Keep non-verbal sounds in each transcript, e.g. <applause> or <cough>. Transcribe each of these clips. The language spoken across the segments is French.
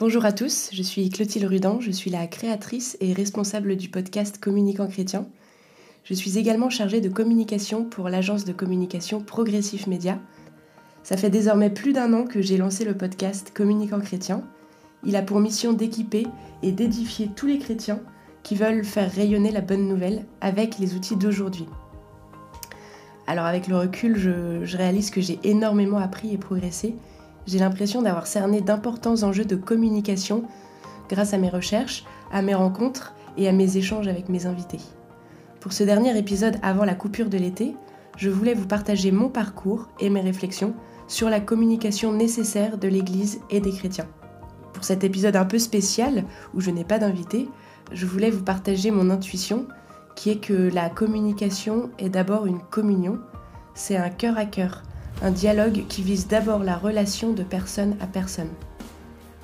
Bonjour à tous, je suis Clotilde Rudan, je suis la créatrice et responsable du podcast Communicant Chrétien. Je suis également chargée de communication pour l'agence de communication Progressif Média. Ça fait désormais plus d'un an que j'ai lancé le podcast Communicant Chrétien. Il a pour mission d'équiper et d'édifier tous les chrétiens qui veulent faire rayonner la bonne nouvelle avec les outils d'aujourd'hui. Alors avec le recul, je réalise que j'ai énormément appris et progressé j'ai l'impression d'avoir cerné d'importants enjeux de communication grâce à mes recherches, à mes rencontres et à mes échanges avec mes invités. Pour ce dernier épisode avant la coupure de l'été, je voulais vous partager mon parcours et mes réflexions sur la communication nécessaire de l'Église et des chrétiens. Pour cet épisode un peu spécial, où je n'ai pas d'invité, je voulais vous partager mon intuition, qui est que la communication est d'abord une communion, c'est un cœur à cœur, un dialogue qui vise d'abord la relation de personne à personne.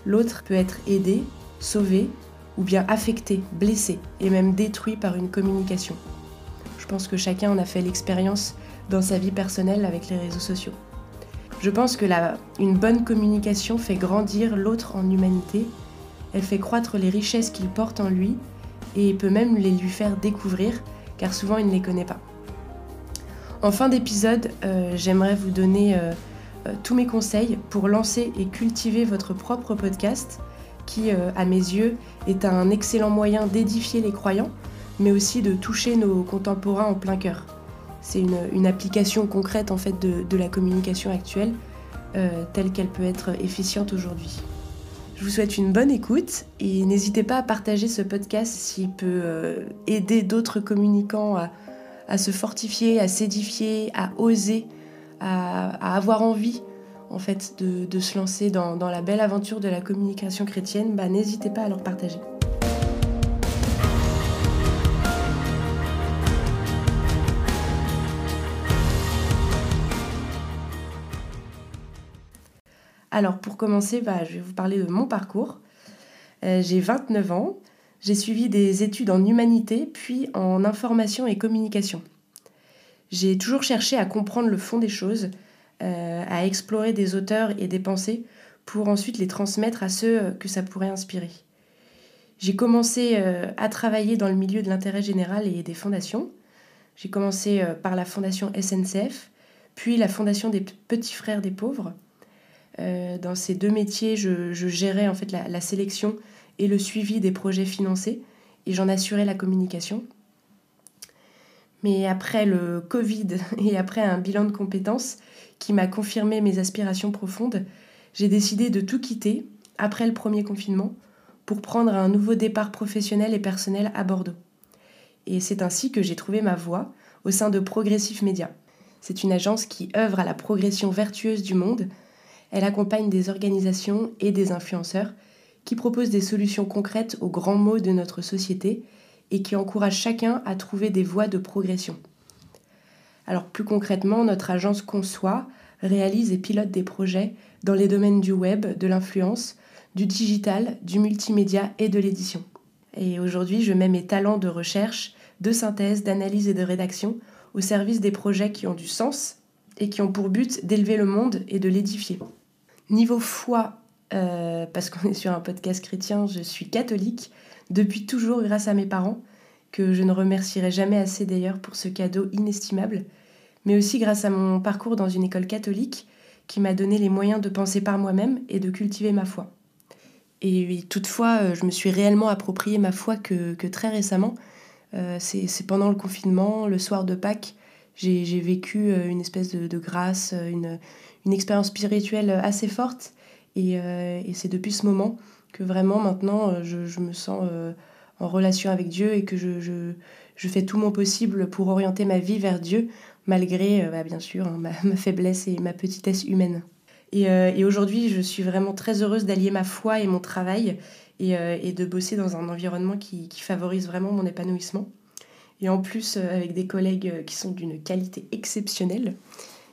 L'autre peut être aidé, sauvé, ou bien affecté, blessé et même détruit par une communication. Je pense que chacun en a fait l'expérience dans sa vie personnelle avec les réseaux sociaux. Je pense que la, une bonne communication fait grandir l'autre en humanité, elle fait croître les richesses qu'il porte en lui et peut même les lui faire découvrir car souvent il ne les connaît pas. En fin d'épisode, euh, j'aimerais vous donner euh, euh, tous mes conseils pour lancer et cultiver votre propre podcast qui, à mes yeux, est un excellent moyen d'édifier les croyants, mais aussi de toucher nos contemporains en plein cœur. C'est une, application concrète en fait de, la communication actuelle, telle qu'elle peut être efficiente aujourd'hui. Je vous souhaite une bonne écoute et n'hésitez pas à partager ce podcast s'il peut aider d'autres communicants à, à se fortifier, à s'édifier, à oser, à, avoir envie en fait de, se lancer dans, la belle aventure de la communication chrétienne, bah, n'hésitez pas à leur partager. Alors pour commencer, bah, je vais vous parler de mon parcours. Euh, j'ai 29 ans, j'ai suivi des études en humanité puis en information et communication. J'ai toujours cherché à comprendre le fond des choses, euh, à explorer des auteurs et des pensées pour ensuite les transmettre à ceux que ça pourrait inspirer. J'ai commencé euh, à travailler dans le milieu de l'intérêt général et des fondations. J'ai commencé euh, par la fondation SNCF, puis la fondation des Petits Frères des Pauvres. dans ces deux métiers, je, gérais en fait la, sélection et le suivi des projets financés et j'en assurais la communication. Mais après le Covid <laughs> et après un bilan de compétences qui m'a confirmé mes aspirations profondes, j'ai décidé de tout quitter après le premier confinement pour prendre un nouveau départ professionnel et personnel à Bordeaux. Et c'est ainsi que j'ai trouvé ma voie au sein de Progressif Média. C'est une agence qui œuvre à la progression vertueuse du monde. Elle accompagne des organisations et des influenceurs qui propose des solutions concrètes aux grands maux de notre société et qui encourage chacun à trouver des voies de progression. Alors plus concrètement, notre agence conçoit, réalise et pilote des projets dans les domaines du web, de l'influence, du digital, du multimédia et de l'édition. Et aujourd'hui, je mets mes talents de recherche, de synthèse, d'analyse et de rédaction au service des projets qui ont du sens et qui ont pour but d'élever le monde et de l'édifier. Niveau foi euh, parce qu'on est sur un podcast chrétien, je suis catholique depuis toujours grâce à mes parents, que je ne remercierai jamais assez d'ailleurs pour ce cadeau inestimable, mais aussi grâce à mon parcours dans une école catholique qui m'a donné les moyens de penser par moi-même et de cultiver ma foi. Et toutefois, euh, je me suis réellement approprié ma foi que, très récemment. Euh, c'est pendant le confinement, le soir de Pâques, j'ai vécu une espèce de, grâce, une, une expérience spirituelle assez forte euh, et, c'est depuis ce moment que vraiment maintenant euh, je, me sens euh, en relation avec Dieu et que je, fais tout mon possible pour orienter ma vie vers Dieu, malgré bah, bien sûr hein, <laughs> ma, faiblesse et ma petitesse humaine. Et, aujourd'hui, je suis vraiment très heureuse d'allier ma foi et mon travail et, de bosser dans un environnement qui, qui, favorise vraiment mon épanouissement. Et en plus, avec des collègues qui sont d'une qualité exceptionnelle,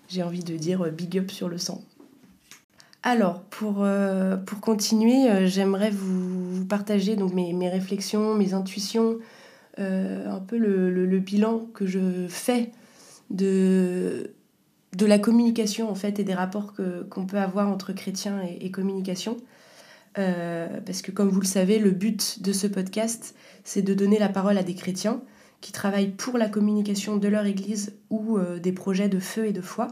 j'ai envie de dire big up sur le sang. Alors, pour, euh, continuer, euh, j'aimerais vous, partager mes, réflexions, mes intuitions, euh, un peu le, bilan que je fais de, de la communication en fait et des rapports qu'on peut avoir entre chrétiens et, communication. parce que comme vous le savez, le but de ce podcast, c'est de donner la parole à des chrétiens qui travaillent pour la communication de leur Église ou des projets de feu et de foi,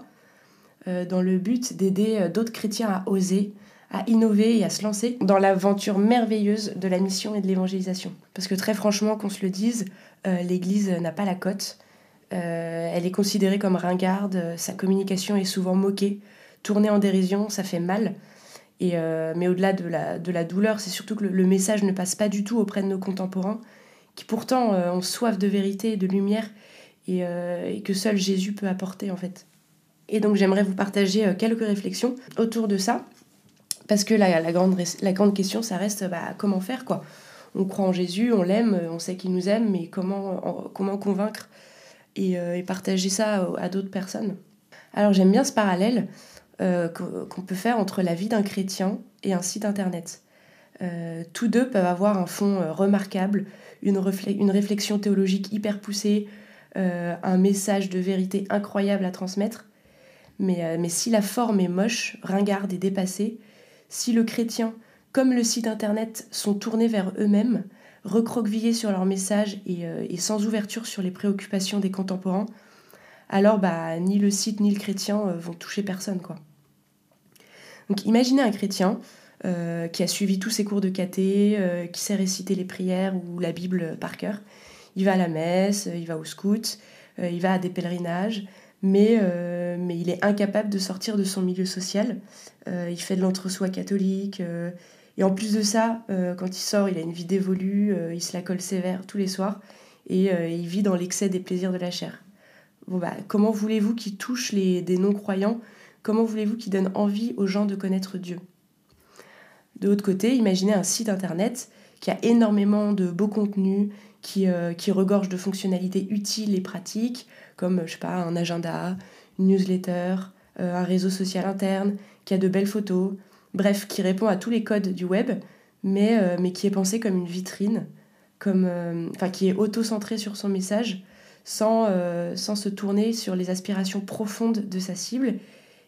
dans le but d'aider d'autres chrétiens à oser, à innover et à se lancer dans l'aventure merveilleuse de la mission et de l'évangélisation. Parce que très franchement, qu'on se le dise, euh, l'Église n'a pas la cote. Euh, elle est considérée comme ringarde, sa communication est souvent moquée, tournée en dérision, ça fait mal. Et, euh, mais au-delà de la, de la douleur, c'est surtout que le, message ne passe pas du tout auprès de nos contemporains, qui pourtant ont soif de vérité et de lumière, et que seul Jésus peut apporter en fait. Et donc j'aimerais vous partager quelques réflexions autour de ça. Parce que la, grande, question, ça reste bah, comment faire quoi. On croit en Jésus, on l'aime, on sait qu'il nous aime, mais comment, convaincre euh, et, partager ça à, d'autres personnes Alors j'aime bien ce parallèle euh, qu'on peut faire entre la vie d'un chrétien et un site internet. Euh, tous deux peuvent avoir un fond remarquable, une, réflexion théologique hyper poussée, un message de vérité incroyable à transmettre. Mais, mais si la forme est moche, ringarde et dépassée, si le chrétien, comme le site internet, sont tournés vers eux-mêmes, recroquevillés sur leur message euh, et, sans ouverture sur les préoccupations des contemporains, alors bah, ni le site ni le chrétien euh, vont toucher personne. Donc imaginez un chrétien euh, qui a suivi tous ses cours de caté, qui sait réciter les prières ou la Bible par cœur. Il va à la messe, il va au scout, il va à des pèlerinages, mais, euh, mais il est incapable de sortir de son milieu social. Euh, il fait de l'entre-soi catholique. Euh, et en plus de ça, quand il sort, il a une vie dévolue, il se la colle sévère tous les soirs, et il vit dans l'excès des plaisirs de la chair. Bon, bah, comment voulez-vous qu'il touche les, des non-croyants? Comment voulez-vous qu'il donne envie aux gens de connaître Dieu? De l'autre côté, imaginez un site internet qui a énormément de beaux contenus, qui, qui regorge de fonctionnalités utiles et pratiques, comme je sais pas, un agenda, une newsletter, euh, un réseau social interne, qui a de belles photos, bref, qui répond à tous les codes du web, mais, euh, mais qui est pensé comme une vitrine, comme, euh, enfin, qui est auto-centré sur son message, sans, sans se tourner sur les aspirations profondes de sa cible,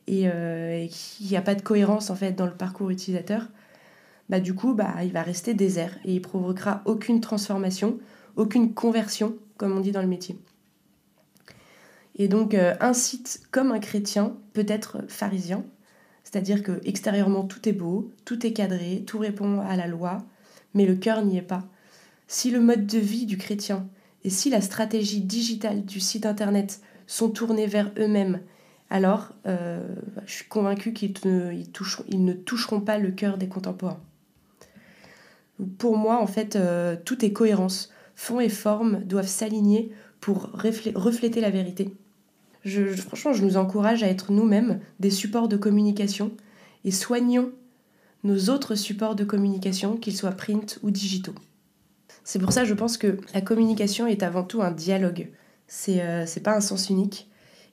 et, et qui n'y a pas de cohérence en fait dans le parcours utilisateur, bah, du coup, bah, il va rester désert et il provoquera aucune transformation, aucune conversion, comme on dit dans le métier. Et donc euh, un site comme un chrétien peut être pharisien, c'est-à-dire que extérieurement tout est beau, tout est cadré, tout répond à la loi, mais le cœur n'y est pas. Si le mode de vie du chrétien et si la stratégie digitale du site internet sont tournés vers eux-mêmes, alors euh, je suis convaincue qu'ils ne, toucheront pas le cœur des contemporains. Pour moi, en fait, euh, tout est cohérence. Fond et forme doivent s'aligner pour refléter la vérité. Franchement, je nous encourage à être nous-mêmes des supports de communication et soignons nos autres supports de communication, qu'ils soient print ou digitaux. C'est pour ça, je pense que la communication est avant tout un dialogue. C'est euh, pas un sens unique.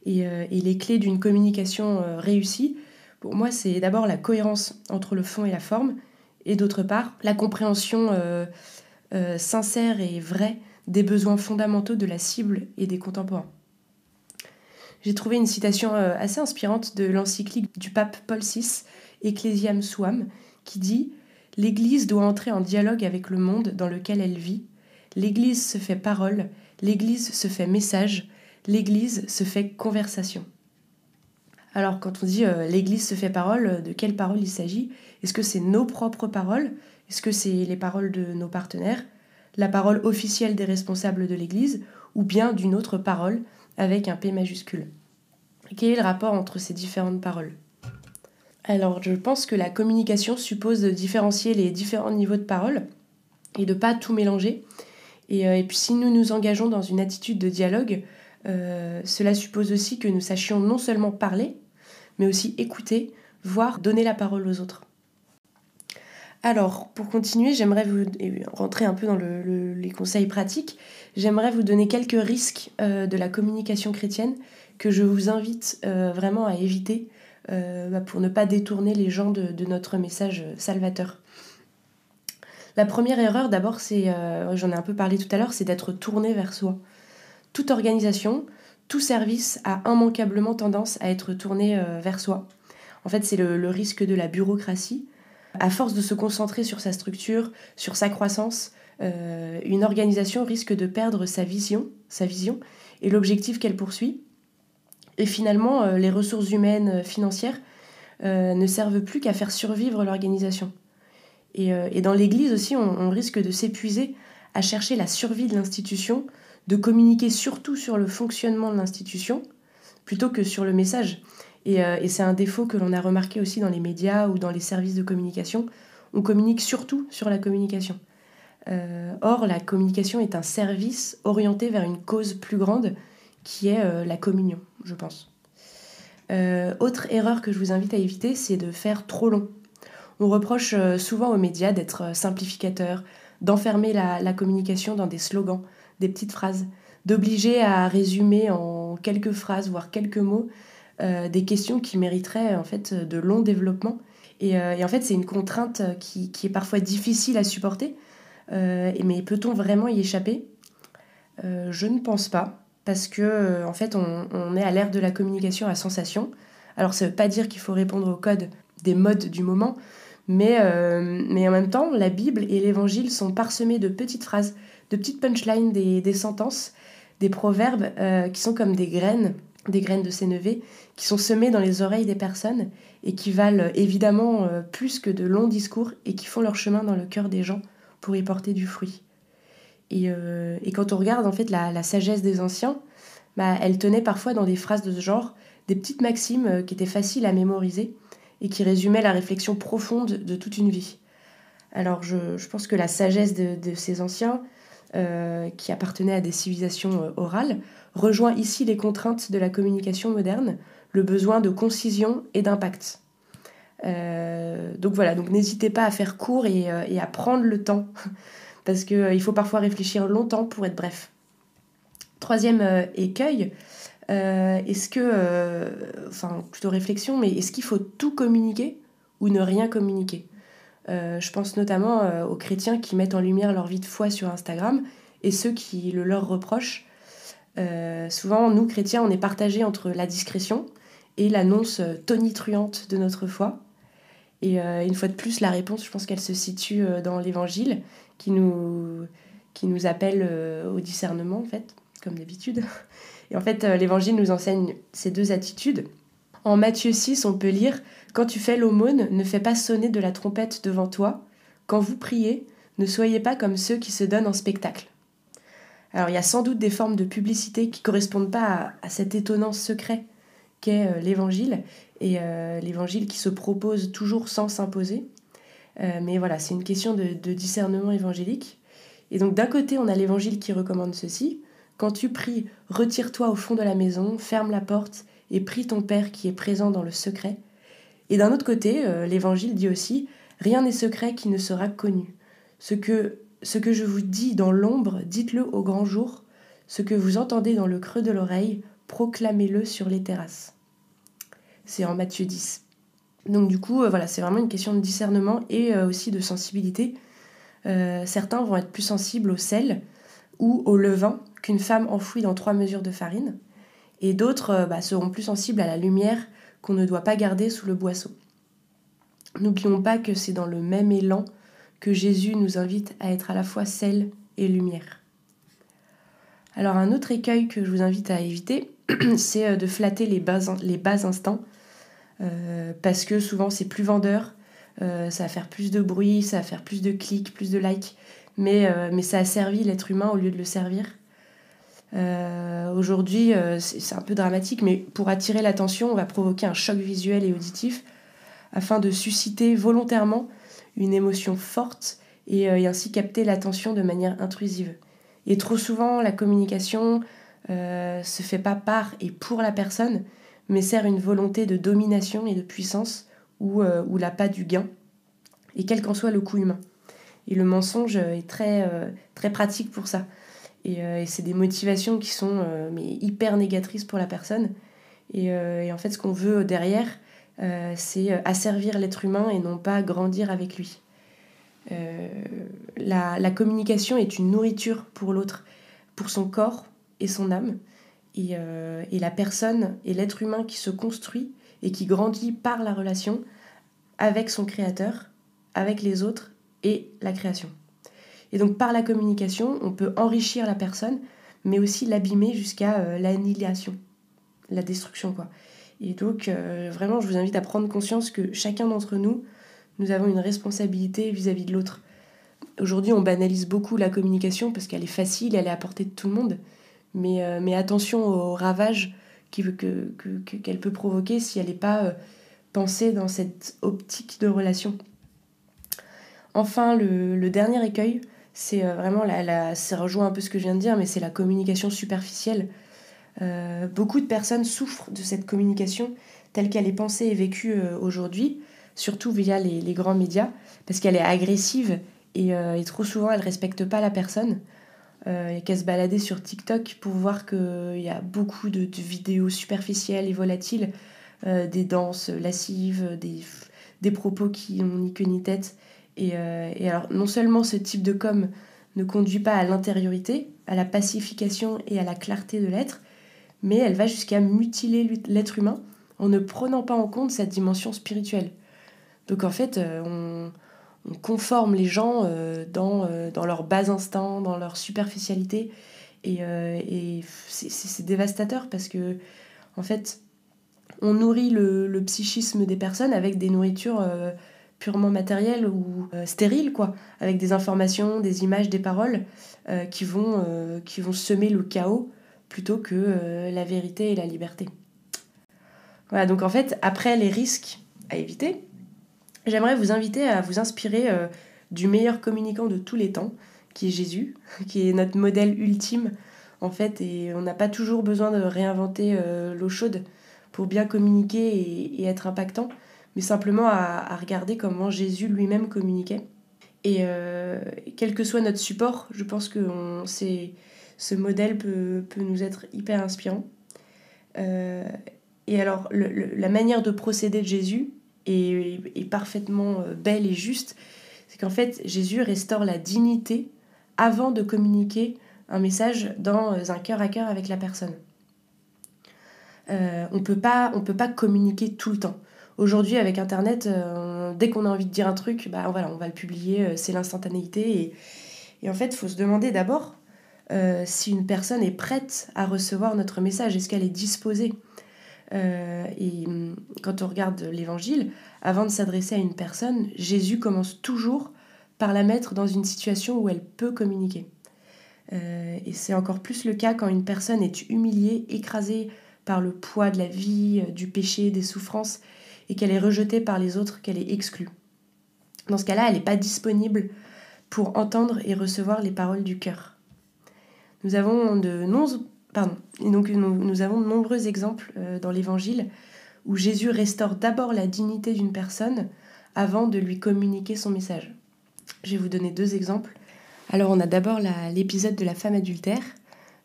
Et, euh, les clés d'une communication euh, réussie, pour moi, c'est d'abord la cohérence entre le fond et la forme, et d'autre part, la compréhension sincère et vraie des besoins fondamentaux de la cible et des contemporains. J'ai trouvé une citation euh, assez inspirante de l'encyclique du pape Paul VI, Ecclesiam Suam, qui dit L'Église doit entrer en dialogue avec le monde dans lequel elle vit. L'Église se fait parole, l'Église se fait message, l'Église se fait conversation. Alors quand on dit euh, l'Église se fait parole, de quelles paroles il s'agit? Est-ce que c'est nos propres paroles? Est-ce que c'est les paroles de nos partenaires? La parole officielle des responsables de l'Église, ou bien d'une autre parole avec un P majuscule. Quel est le rapport entre ces différentes paroles? Alors, je pense que la communication suppose de différencier les différents niveaux de parole et de pas tout mélanger. Et, euh, puis, si nous nous engageons dans une attitude de dialogue, euh, cela suppose aussi que nous sachions non seulement parler, mais aussi écouter, voire donner la parole aux autres. Alors, pour continuer, j'aimerais vous rentrer un peu dans les conseils pratiques. J'aimerais vous donner quelques risques euh, de la communication chrétienne que je vous invite euh, vraiment à éviter euh, bah, pour ne pas détourner les gens de, notre message salvateur. La première erreur, d'abord, c'est, j'en ai un peu parlé tout à l'heure, c'est d'être tourné vers soi. Toute organisation, tout service a immanquablement tendance à être tourné vers soi. En fait, c'est le risque de la bureaucratie À force de se concentrer sur sa structure, sur sa croissance, une organisation risque de perdre sa vision, sa vision et l'objectif qu'elle poursuit. Et finalement, les ressources humaines financières ne servent plus qu'à faire survivre l'organisation. Et, dans l'Église aussi, on risque de s'épuiser à chercher la survie de l'institution, de communiquer surtout sur le fonctionnement de l'institution, plutôt que sur le message. Euh, et, c'est un défaut que l'on a remarqué aussi dans les médias ou dans les services de communication. On communique surtout sur la communication. Euh, or, la communication est un service orienté vers une cause plus grande qui est euh, la communion, je pense. autre erreur que je vous invite à éviter, c'est de faire trop long. On reproche souvent aux médias d'être simplificateurs, d'enfermer la, communication dans des slogans, des petites phrases, d'obliger à résumer en quelques phrases, voire quelques mots, des questions qui mériteraient en fait de long développement. Et, euh, en fait, c'est une contrainte qui, est parfois difficile à supporter. Euh, mais peut-on vraiment y échapper? Je ne pense pas, parce que en fait, on, est à l'ère de la communication à sensation. Alors, ça ne veut pas dire qu'il faut répondre au code des modes du moment, mais, euh, mais en même temps, la Bible et l'Évangile sont parsemés de petites phrases, de petites punchlines, des, des sentences, des proverbes euh, qui sont comme des graines, des graines de sénévé, qui sont semées dans les oreilles des personnes et qui valent évidemment euh, plus que de longs discours et qui font leur chemin dans le cœur des gens pour y porter du fruit. Et, et quand on regarde en fait la, sagesse des anciens, bah, elle tenait parfois dans des phrases de ce genre des petites maximes qui étaient faciles à mémoriser et qui résumait la réflexion profonde de toute une vie. Alors je, pense que la sagesse de ces anciens, euh, qui appartenaient à des civilisations euh, orales, rejoint ici les contraintes de la communication moderne, le besoin de concision et d'impact. Euh, donc voilà, donc n'hésitez pas à faire court et, à prendre le temps, <laughs> parce qu'il faut parfois réfléchir longtemps pour être bref. Troisième écueil, est-ce que, enfin plutôt réflexion, mais est-ce qu'il faut tout communiquer ou ne rien communiquer? Euh, Je pense notamment aux chrétiens qui mettent en lumière leur vie de foi sur Instagram et ceux qui le leur reprochent. souvent, nous chrétiens, on est partagés entre la discrétion et l'annonce tonitruante de notre foi. Et une fois de plus, la réponse, je pense qu'elle se situe dans l'Évangile, qui nous, qui nous appelle au discernement, en fait, comme d'habitude. Et en fait, euh, l'Évangile nous enseigne ces deux attitudes. En Matthieu 6, on peut lire Quand tu fais l'aumône, ne fais pas sonner de la trompette devant toi. Quand vous priez, ne soyez pas comme ceux qui se donnent en spectacle. Alors, il y a sans doute des formes de publicité qui ne correspondent pas à, cet étonnant secret qu'est euh, l'Évangile, et euh, l'Évangile qui se propose toujours sans s'imposer. mais voilà, c'est une question de, de discernement évangélique. Et donc, d'un côté, on a l'Évangile qui recommande ceci quand tu pries, retire-toi au fond de la maison, ferme la porte et prie ton Père qui est présent dans le secret. Et d'un autre côté, euh, l'Évangile dit aussi, rien n'est secret qui ne sera connu. Ce que, ce que je vous dis dans l'ombre, dites-le au grand jour. Ce que vous entendez dans le creux de l'oreille, proclamez-le sur les terrasses. C'est en Matthieu 10. Donc du coup, euh, voilà, c'est vraiment une question de discernement et euh, aussi de sensibilité. certains vont être plus sensibles au sel ou au levain qu'une femme enfouie dans trois mesures de farine, et d'autres bah, seront plus sensibles à la lumière qu'on ne doit pas garder sous le boisseau. N'oublions pas que c'est dans le même élan que Jésus nous invite à être à la fois sel et lumière. Alors un autre écueil que je vous invite à éviter, <clears throat> c'est euh, de flatter les bas, les bas instincts, euh, parce que souvent c'est plus vendeur, ça va faire plus de bruit, ça va faire plus de clics, plus de likes, mais, mais ça a servi l'être humain au lieu de le servir. Euh, aujourd'hui, euh, c'est un peu dramatique, mais pour attirer l'attention, on va provoquer un choc visuel et auditif afin de susciter volontairement une émotion forte et, euh, ainsi capter l'attention de manière intrusive. Et trop souvent, la communication se fait pas par et pour la personne, mais sert une volonté de domination et de puissance ou, ou l'appât du gain, et quel qu'en soit le coût humain. Et le mensonge est très, très pratique pour ça. Euh, et, c'est des motivations qui sont euh, mais hyper négatrices pour la personne. Et, euh, en fait, ce qu'on veut derrière, c'est asservir l'être humain et non pas grandir avec lui. La, communication est une nourriture pour l'autre, pour son corps et son âme. Et, et la personne et l'être humain qui se construit et qui grandit par la relation avec son créateur, avec les autres et la création. Et donc par la communication, on peut enrichir la personne, mais aussi l'abîmer jusqu'à euh, l'annihilation, la destruction. quoi. Et donc euh, vraiment, je vous invite à prendre conscience que chacun d'entre nous, nous avons une responsabilité vis-à-vis de l'autre. Aujourd'hui, on banalise beaucoup la communication parce qu'elle est facile, elle est à portée de tout le monde. Mais, euh, mais attention aux ravages qu'elle que, que, peut provoquer si elle n'est pas pensée dans cette optique de relation. Enfin, le, dernier écueil, c'est euh, vraiment, la, ça rejoint un peu ce que je viens de dire, mais c'est la communication superficielle. Euh, beaucoup de personnes souffrent de cette communication telle qu'elle est pensée et vécue euh, aujourd'hui, surtout via les, grands médias, parce qu'elle est agressive et, trop souvent elle ne respecte pas la personne. A qu'à se balader sur TikTok pour voir qu'il y a beaucoup de, vidéos superficielles et volatiles, des danses lascives, des, des propos qui n'ont ni queue ni tête. Euh, et, alors, non seulement ce type de com ne conduit pas à l'intériorité, à la pacification et à la clarté de l'être, mais elle va jusqu'à mutiler l'être humain en ne prenant pas en compte sa dimension spirituelle. Donc en fait, euh, on, conforme les gens euh, dans, dans leur bas instinct, dans leur superficialité, et, c'est dévastateur parce que en fait, on nourrit le, psychisme des personnes avec des nourritures purement matériel ou euh, stérile, quoi, avec des informations, des images, des paroles euh, euh, qui vont semer le chaos plutôt que la vérité et la liberté. Voilà, donc en fait, après les risques à éviter, j'aimerais vous inviter à vous inspirer du meilleur communicant de tous les temps, qui est Jésus, <laughs> qui est notre modèle ultime, en fait, et on n'a pas toujours besoin de réinventer l'eau chaude pour bien communiquer et être impactant mais simplement à, regarder comment Jésus lui-même communiquait. Et euh, quel que soit notre support, je pense que ce modèle peut, nous être hyper inspirant. Euh, et alors, la manière de procéder de Jésus est, parfaitement euh, belle et juste. C'est qu'en fait, Jésus restaure la dignité avant de communiquer un message dans un cœur à cœur avec la personne. on ne peut pas communiquer tout le temps. Aujourd'hui, avec Internet, euh, dès qu'on a envie de dire un truc, bah, voilà, on va le publier, euh, c'est l'instantanéité. Et, en fait, il faut se demander d'abord euh, si une personne est prête à recevoir notre message, est-ce qu'elle est disposée Et hum, quand on regarde l'Évangile, avant de s'adresser à une personne, Jésus commence toujours par la mettre dans une situation où elle peut communiquer. et c'est encore plus le cas quand une personne est humiliée, écrasée par le poids de la vie, du péché, des souffrances, et qu'elle est rejetée par les autres, qu'elle est exclue. Dans ce cas-là, elle n'est pas disponible pour entendre et recevoir les paroles du cœur. Nous avons de, nombreux exemples euh, dans l'Évangile où Jésus restaure d'abord la dignité d'une personne avant de lui communiquer son message. Je vais vous donner deux exemples. Alors on a d'abord l'épisode de la femme adultère.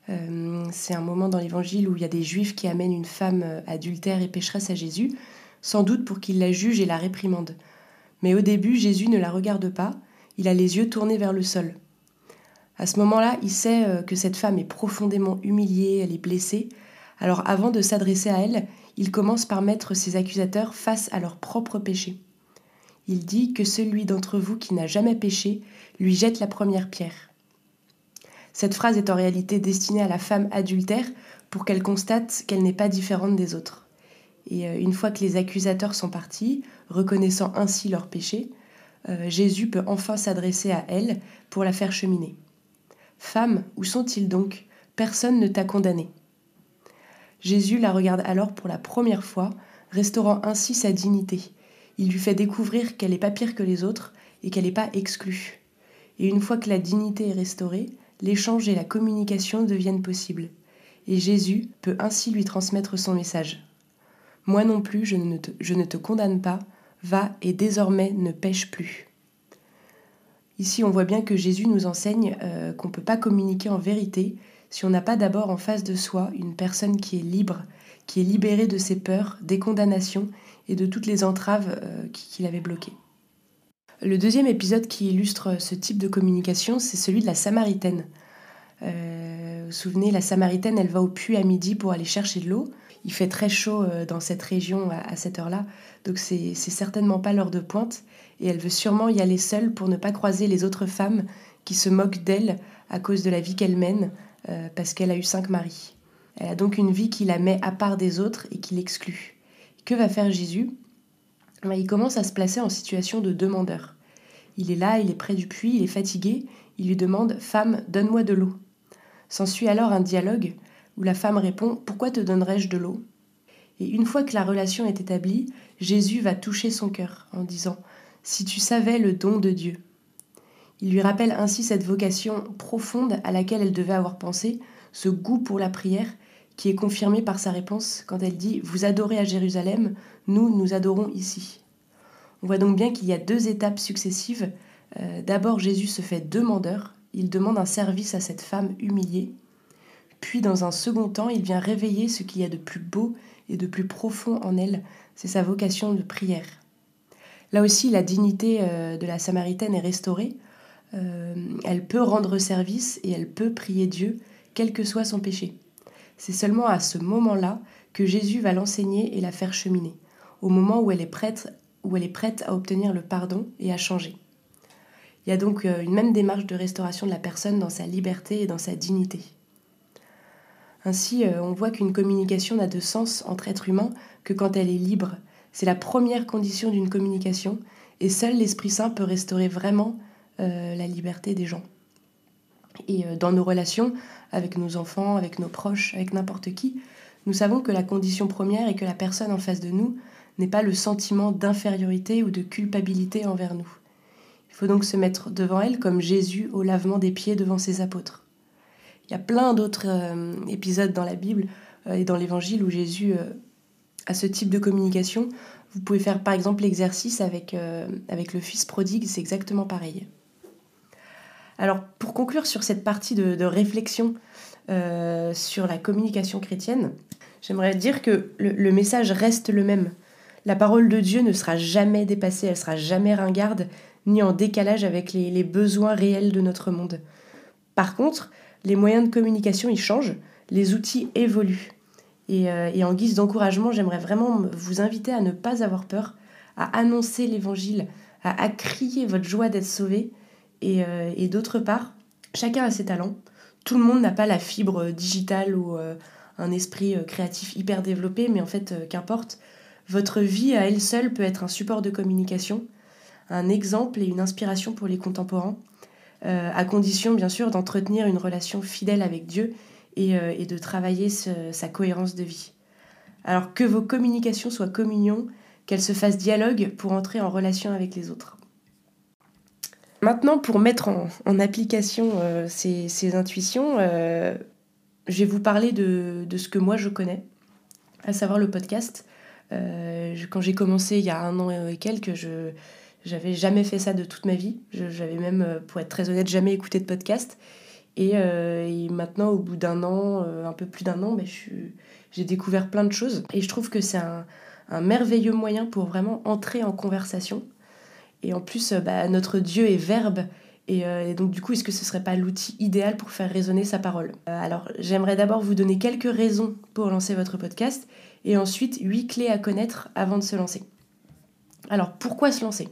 Euh, c'est un moment dans l'Évangile où il y a des juifs qui amènent une femme euh, adultère et pécheresse à Jésus sans doute pour qu'il la juge et la réprimande. Mais au début, Jésus ne la regarde pas, il a les yeux tournés vers le sol. À ce moment-là, il sait euh, que cette femme est profondément humiliée, elle est blessée. Alors avant de s'adresser à elle, il commence par mettre ses accusateurs face à leur propre péché. Il dit que celui d'entre vous qui n'a jamais péché lui jette la première pierre. Cette phrase est en réalité destinée à la femme adultère pour qu'elle constate qu'elle n'est pas différente des autres. Et euh, une fois que les accusateurs sont partis, reconnaissant ainsi leur péché, euh, Jésus peut enfin s'adresser à elle pour la faire cheminer. Femme, où sont-ils donc? Personne ne t'a condamné. Jésus la regarde alors pour la première fois, restaurant ainsi sa dignité. Il lui fait découvrir qu'elle n'est pas pire que les autres et qu'elle n'est pas exclue. Et une fois que la dignité est restaurée, l'échange et la communication deviennent possibles. Et Jésus peut ainsi lui transmettre son message. Moi non plus, je ne te, condamne pas, va et désormais ne pêche plus. Ici, on voit bien que Jésus nous enseigne euh, qu'on ne peut pas communiquer en vérité si on n'a pas d'abord en face de soi une personne qui est libre, qui est libérée de ses peurs, des condamnations et de toutes les entraves euh, qui, l'avaient bloquée. Le deuxième épisode qui illustre ce type de communication, c'est celui de la Samaritaine. Euh, vous vous souvenez, la Samaritaine, elle va au puits à midi pour aller chercher de l'eau. Il fait très chaud dans cette région à, cette heure-là, donc c'est certainement pas l'heure de pointe. Et elle veut sûrement y aller seule pour ne pas croiser les autres femmes qui se moquent d'elle à cause de la vie qu'elle mène, parce qu'elle a eu cinq maris. Elle a donc une vie qui la met à part des autres et qui l'exclut. Que va faire Jésus? Ben, Il commence à se placer en situation de demandeur. Il est là, il est près du puits, il est fatigué, il lui demande Femme, donne-moi de l'eau. S'ensuit alors un dialogue où la femme répond Pourquoi te donnerais-je de l'eau? Et une fois que la relation est établie, Jésus va toucher son cœur en disant Si tu savais le don de Dieu. Il lui rappelle ainsi cette vocation profonde à laquelle elle devait avoir pensé, ce goût pour la prière, qui est confirmé par sa réponse quand elle dit Vous adorez à Jérusalem, nous, nous adorons ici. On voit donc bien qu'il y a deux étapes successives. Euh, d'abord, Jésus se fait demandeur, il demande un service à cette femme humiliée. Puis, dans un second temps, il vient réveiller ce qu'il y a de plus beau et de plus profond en elle, c'est sa vocation de prière. Là aussi, la dignité euh, de la Samaritaine est restaurée. Euh, elle peut rendre service et elle peut prier Dieu, quel que soit son péché. C'est seulement à ce moment-là que Jésus va l'enseigner et la faire cheminer, au moment où elle est prête, à obtenir le pardon et à changer. Il y a donc euh, une même démarche de restauration de la personne dans sa liberté et dans sa dignité. Ainsi, euh, on voit qu'une communication n'a de sens entre êtres humains que quand elle est libre. C'est la première condition d'une communication, et seul l'Esprit Saint peut restaurer vraiment euh, la liberté des gens. Et dans nos relations, avec nos enfants, avec nos proches, avec n'importe qui, nous savons que la condition première est que la personne en face de nous n'est pas le sentiment d'infériorité ou de culpabilité envers nous. Il faut donc se mettre devant elle comme Jésus au lavement des pieds devant ses apôtres. Il y a plein d'autres euh, épisodes dans la Bible euh, et dans l'Évangile où Jésus euh, a ce type de communication. Vous pouvez faire par exemple l'exercice avec, avec le fils prodigue, c'est exactement pareil. Alors, pour conclure sur cette partie de, réflexion sur la communication chrétienne, j'aimerais dire que le, message reste le même. La parole de Dieu ne sera jamais dépassée, elle sera jamais ringarde, ni en décalage avec les, besoins réels de notre monde. Par contre, les moyens de communication, ils changent, les outils évoluent. Et, euh, en guise d'encouragement, j'aimerais vraiment vous inviter à ne pas avoir peur, à annoncer l'évangile, à, crier votre joie d'être sauvé, euh, et, d'autre part, chacun a ses talents. Tout le monde n'a pas la fibre digitale ou euh, un esprit euh, créatif hyper développé, mais en fait, qu'importe. Votre vie à elle seule peut être un support de communication, un exemple et une inspiration pour les contemporains, à condition bien sûr d'entretenir une relation fidèle avec Dieu et, de travailler sa cohérence de vie. Alors que vos communications soient communion, qu'elles se fassent dialogue pour entrer en relation avec les autres. Maintenant, pour mettre en, application euh, ces, intuitions, euh, je vais vous parler de, ce que moi je connais, à savoir le podcast. Euh, quand j'ai commencé il y a un an et quelques, je n'avais jamais fait ça de toute ma vie. J'avais même, pour être très honnête, jamais écouté de podcast. Et, maintenant, au bout d'un an, un peu plus d'un an, ben, j'ai découvert plein de choses. Et je trouve que c'est un merveilleux moyen pour vraiment entrer en conversation et en plus, euh, bah, notre Dieu est verbe. Euh, et, donc, du coup, est-ce que ce serait pas l'outil idéal pour faire résonner sa parole? Euh, Alors, j'aimerais d'abord vous donner quelques raisons pour lancer votre podcast et ensuite huit clés à connaître avant de se lancer. Alors, pourquoi se lancer?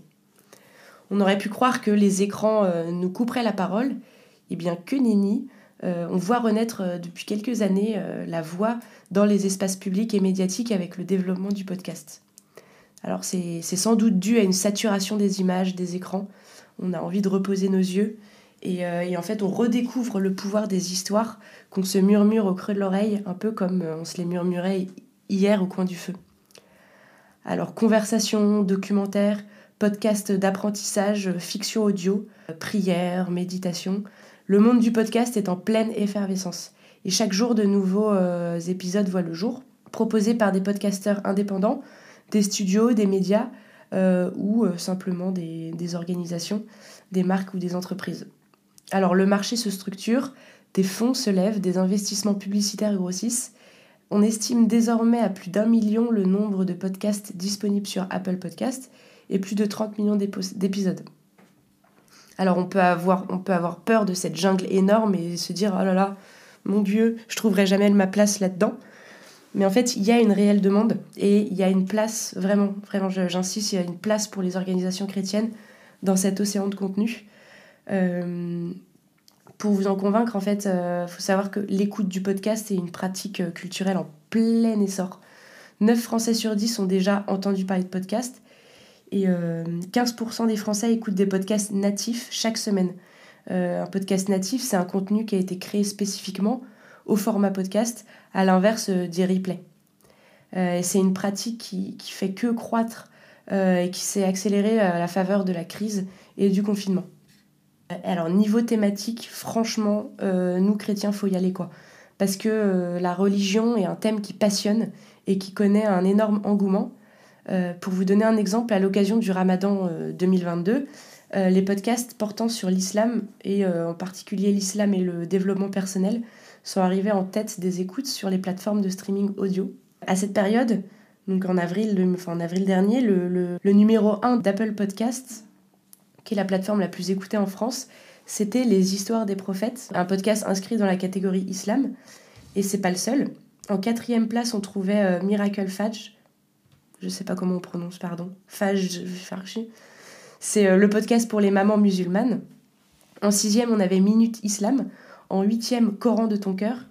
On aurait pu croire que les écrans nous couperaient la parole. Eh bien, que nenni on voit renaître depuis quelques années la voix dans les espaces publics et médiatiques avec le développement du podcast. Alors c'est sans doute dû à une saturation des images, des écrans. On a envie de reposer nos yeux. Euh, et, en fait, on redécouvre le pouvoir des histoires qu'on se murmure au creux de l'oreille, un peu comme euh, on se les murmurait hier au coin du feu. Alors, conversation, documentaire, podcast d'apprentissage, fiction audio, prière, méditation. Le monde du podcast est en pleine effervescence. Et chaque jour, de nouveaux euh, épisodes voient le jour, proposés par des podcasteurs indépendants des studios, des médias euh, ou euh, simplement des, organisations, des marques ou des entreprises. Alors le marché se structure, des fonds se lèvent, des investissements publicitaires grossissent. On estime désormais à plus d'un million le nombre de podcasts disponibles sur Apple Podcasts et plus de 30 millions d'épisodes. Alors on peut, avoir, peur de cette jungle énorme et se dire oh là là, mon Dieu, je trouverai jamais ma place là-dedans. Mais en fait, il y a une réelle demande et il y a une place, vraiment, vraiment, j'insiste, il y a une place pour les organisations chrétiennes dans cet océan de contenu. Euh, pour vous en convaincre, en fait, il euh, faut savoir que l'écoute du podcast est une pratique euh, culturelle en plein essor. 9 Français sur 10 ont déjà entendu parler de podcast et 15% des Français écoutent des podcasts natifs chaque semaine. un podcast natif, c'est un contenu qui a été créé spécifiquement au format podcast, à l'inverse euh, des replays. Euh, c'est une pratique qui, qui fait que croître euh, et qui s'est accélérée à la faveur de la crise et du confinement. Alors niveau thématique, franchement, nous chrétiens, faut y aller quoi. Parce que la religion est un thème qui passionne et qui connaît un énorme engouement. Pour vous donner un exemple, à l'occasion du Ramadan 2022, les podcasts portant sur l'islam et en particulier l'islam et le développement personnel sont arrivés en tête des écoutes sur les plateformes de streaming audio. À cette période, donc en avril, dernier, le, numéro 1 d'Apple Podcasts, qui est la plateforme la plus écoutée en France, c'était Les Histoires des Prophètes, un podcast inscrit dans la catégorie Islam. Et c'est pas le seul. En quatrième place, on trouvait euh, Miracle Fudge. Je sais pas comment on prononce, pardon. Fudge, C'est euh, le podcast pour les mamans musulmanes. En sixième, on avait Minute Islam en huitième Coran de ton cœur.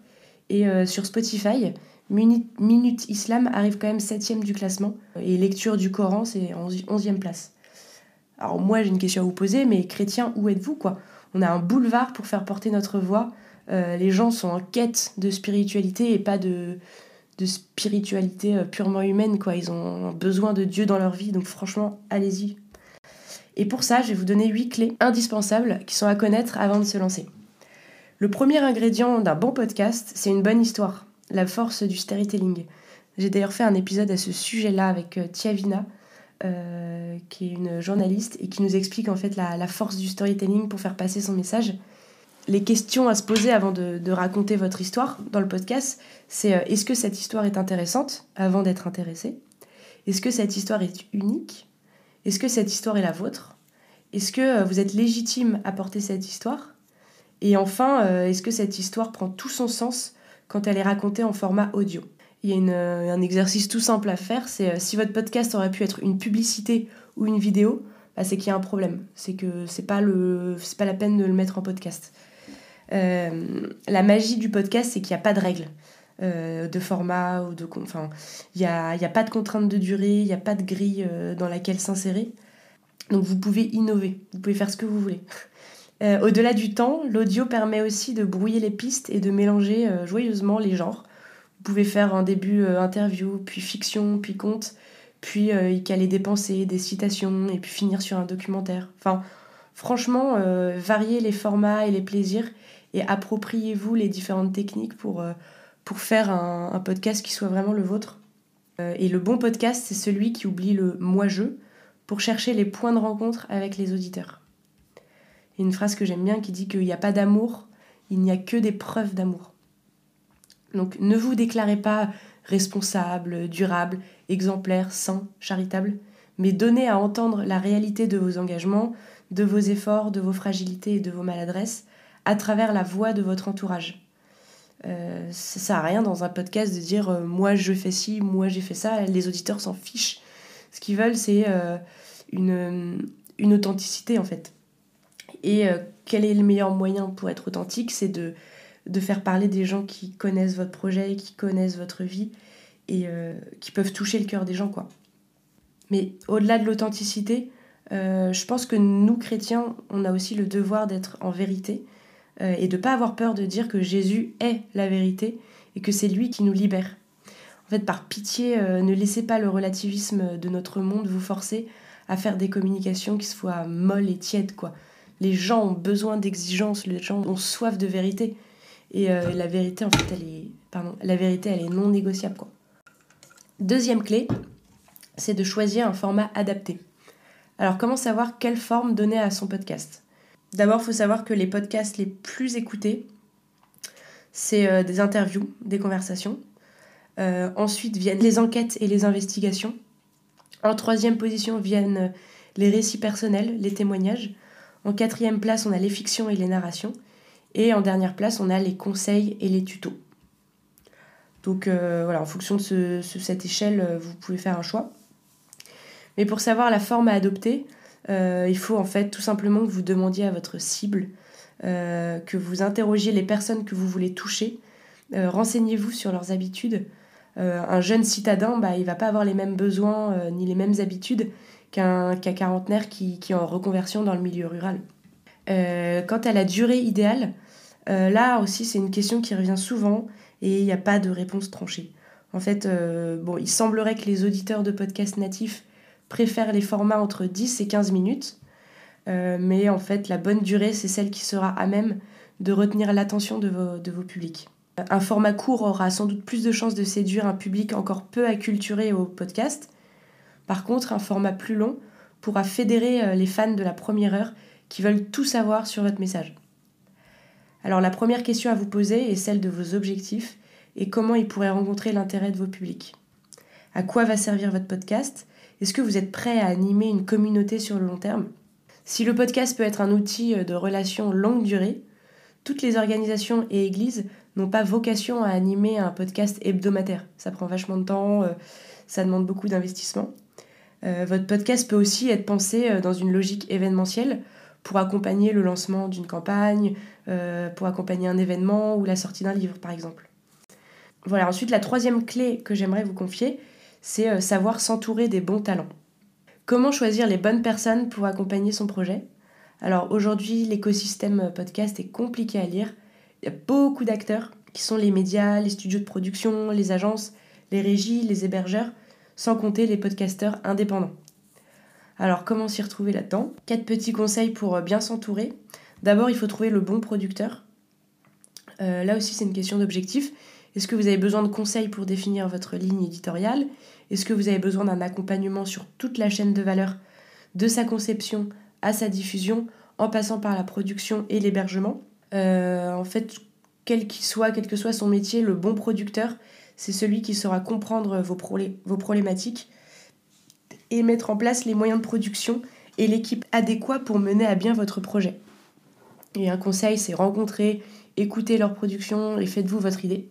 Et euh, sur Spotify, Minute, Islam arrive quand même septième du classement. Et lecture du Coran, c'est onzième place. Alors moi, j'ai une question à vous poser, mais chrétiens, où êtes-vous quoi? On a un boulevard pour faire porter notre voix. Euh, les gens sont en quête de spiritualité et pas de, de spiritualité euh, purement humaine. quoi. Ils ont besoin de Dieu dans leur vie, donc franchement, allez-y. Et pour ça, je vais vous donner huit clés indispensables qui sont à connaître avant de se lancer. Le premier ingrédient d'un bon podcast, c'est une bonne histoire, la force du storytelling. J'ai d'ailleurs fait un épisode à ce sujet-là avec euh, Tiavina, euh, qui est une journaliste et qui nous explique en fait la, force du storytelling pour faire passer son message. Les questions à se poser avant de, raconter votre histoire dans le podcast, c'est euh, est-ce que cette histoire est intéressante avant d'être intéressé Est-ce que cette histoire est unique? Est-ce que cette histoire est la vôtre? Est-ce que vous êtes légitime à porter cette histoire? Et enfin, euh, est-ce que cette histoire prend tout son sens quand elle est racontée en format audio? Il y a euh, un exercice tout simple à faire, c'est euh, si votre podcast aurait pu être une publicité ou une vidéo, bah, c'est qu'il y a un problème. C'est que c'est pas, pas la peine de le mettre en podcast. La magie du podcast, c'est qu'il n'y a pas de règles. de format ou de enfin il n'y a, y a, pas de contrainte de durée il n'y a pas de grille dans laquelle s'insérer donc vous pouvez innover vous pouvez faire ce que vous voulez <laughs> euh, au-delà du temps, l'audio permet aussi de brouiller les pistes et de mélanger euh, joyeusement les genres. Vous pouvez faire un début euh, interview, puis fiction, puis conte, puis y caler des pensées, des citations, et puis finir sur un documentaire. Enfin, franchement, variez les formats et les plaisirs et appropriez-vous les différentes techniques pour, pour faire un, podcast qui soit vraiment le vôtre. et le bon podcast, c'est celui qui oublie le moi-je pour chercher les points de rencontre avec les auditeurs une phrase que j'aime bien qui dit qu'il n'y a pas d'amour, il n'y a que des preuves d'amour. Donc ne vous déclarez pas responsable, durable, exemplaire, saint, charitable, mais donnez à entendre la réalité de vos engagements, de vos efforts, de vos fragilités et de vos maladresses à travers la voix de votre entourage. Euh, ça sert à rien dans un podcast de dire euh, moi je fais ci, moi j'ai fait ça, les auditeurs s'en fichent. Ce qu'ils veulent c'est euh, une, une authenticité en fait. Et euh, quel est le meilleur moyen pour être authentique C'est de, de faire parler des gens qui connaissent votre projet, qui connaissent votre vie et euh, qui peuvent toucher le cœur des gens. quoi. Mais au-delà de l'authenticité, euh, je pense que nous, chrétiens, on a aussi le devoir d'être en vérité et de ne pas avoir peur de dire que Jésus est la vérité et que c'est lui qui nous libère. En fait, par pitié, ne laissez pas le relativisme de notre monde vous forcer à faire des communications qui soient molles et tièdes, quoi les gens ont besoin d'exigence, les gens ont soif de vérité. Et euh, la vérité, en fait, elle est, la vérité, elle est non négociable. Quoi. Deuxième clé, c'est de choisir un format adapté. Alors, comment savoir quelle forme donner à son podcast? D'abord, il faut savoir que les podcasts les plus écoutés, c'est euh, des interviews, des conversations. Euh, ensuite viennent les enquêtes et les investigations. En troisième position viennent les récits personnels, les témoignages. En quatrième place, on a les fictions et les narrations. Et en dernière place, on a les conseils et les tutos. Donc voilà, en fonction de cette échelle, vous pouvez faire un choix. Mais pour savoir la forme à adopter, il faut en fait tout simplement que vous demandiez à votre cible, que vous interrogiez les personnes que vous voulez toucher, renseignez-vous sur leurs habitudes, euh, un jeune citadin, bah, il va pas avoir les mêmes besoins euh, ni les mêmes habitudes qu'un quarantenaire qui, qui, est en reconversion dans le milieu rural. Euh, quant à la durée idéale, là aussi c'est une question qui revient souvent et il n'y a pas de réponse tranchée. En fait, bon, il semblerait que les auditeurs de podcasts natifs préfèrent les formats entre 10 et 15 minutes, mais en fait la bonne durée c'est celle qui sera à même de retenir l'attention de vos, de vos publics. Un format court aura sans doute plus de chances de séduire un public encore peu acculturé au podcast. Par contre, un format plus long pourra fédérer euh, les fans de la première heure qui veulent tout savoir sur votre message. Alors la première question à vous poser est celle de vos objectifs et comment ils pourraient rencontrer l'intérêt de vos publics. À quoi va servir votre podcast? Est-ce que vous êtes prêt à animer une communauté sur le long terme? Si le podcast peut être un outil euh, de relation longue durée, toutes les organisations et églises n'ont pas vocation à animer un podcast hebdomadaire. Ça prend vachement de temps, euh, ça demande beaucoup d'investissement. Euh, votre podcast peut aussi être pensé dans une logique événementielle pour accompagner le lancement d'une campagne, pour accompagner un événement ou la sortie d'un livre par exemple. Voilà, ensuite la troisième clé que j'aimerais vous confier, c'est savoir s'entourer des bons talents. Comment choisir les bonnes personnes pour accompagner son projet? Alors aujourd'hui, l'écosystème podcast est compliqué à lire il y a beaucoup d'acteurs qui sont les médias, les studios de production, les agences, les régies, les hébergeurs, sans compter les podcasteurs indépendants. Alors comment s'y retrouver là-dedans? Quatre petits conseils pour euh, bien s'entourer. D'abord, il faut trouver le bon producteur. Euh, là aussi, c'est une question d'objectif. Est-ce que vous avez besoin de conseils pour définir votre ligne éditoriale? Est-ce que vous avez besoin d'un accompagnement sur toute la chaîne de valeur, de sa conception à sa diffusion, en passant par la production et l'hébergement? Euh, en fait, quel qu'il soit, quel que soit son métier, le bon producteur, c'est celui qui saura comprendre vos, problématiques et mettre en place les moyens de production et l'équipe adéquate pour mener à bien votre projet. Et un conseil, c'est rencontrer, écouter leur production et faites-vous votre idée.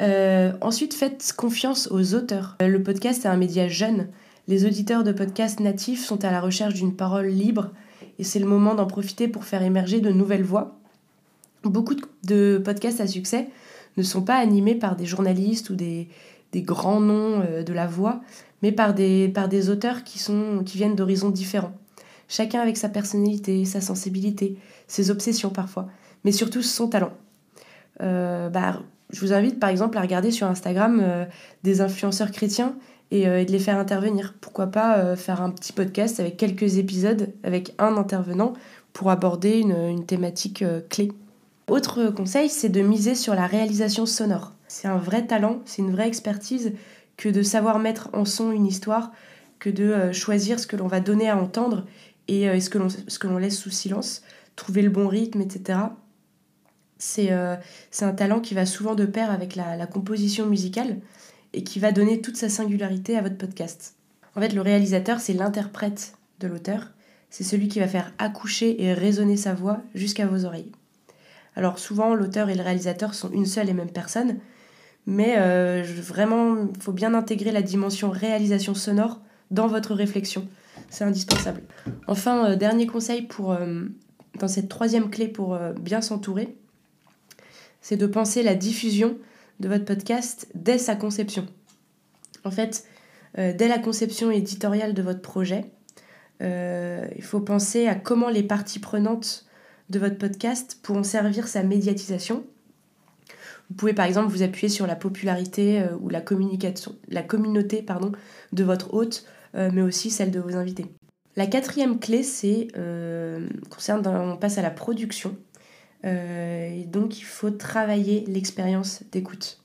Euh, ensuite, faites confiance aux auteurs. Euh, le podcast est un média jeune. Les auditeurs de podcasts natifs sont à la recherche d'une parole libre, et c'est le moment d'en profiter pour faire émerger de nouvelles voix. Beaucoup de podcasts à succès ne sont pas animés par des journalistes ou des, grands noms euh, de la voix, mais par des, par des auteurs qui, sont, qui viennent d'horizons différents. Chacun avec sa personnalité, sa sensibilité, ses obsessions parfois, mais surtout son talent. Bah, je vous invite par exemple à regarder sur Instagram euh, des influenceurs chrétiens euh, et, de les faire intervenir. Pourquoi pas euh, faire un petit podcast avec quelques épisodes avec un intervenant pour aborder une, thématique clé. Autre conseil, c'est de miser sur la réalisation sonore. C'est un vrai talent, c'est une vraie expertise que de savoir mettre en son une histoire, que de choisir ce que l'on va donner à entendre et ce que l'on laisse sous silence, trouver le bon rythme, etc. C'est un talent qui va souvent de pair avec la composition musicale et qui va donner toute sa singularité à votre podcast. En fait, le réalisateur, c'est l'interprète de l'auteur. C'est celui qui va faire accoucher et résonner sa voix jusqu'à vos oreilles. Alors souvent, l'auteur et le réalisateur sont une seule et même personne, mais euh, vraiment, il faut bien intégrer la dimension réalisation sonore dans votre réflexion. C'est indispensable. Enfin, euh, dernier conseil pour, euh, dans cette troisième clé pour bien s'entourer, c'est de penser la diffusion de votre podcast dès sa conception. En fait, euh, dès la conception éditoriale de votre projet, euh, il faut penser à comment les parties prenantes de votre podcast pourront servir sa médiatisation. Vous pouvez par exemple vous appuyer sur la popularité euh, ou la, communication, la communauté pardon, de votre hôte, mais aussi celle de vos invités. La quatrième clé, c'est concerne, on passe à la production. Euh, et donc, il faut travailler l'expérience d'écoute.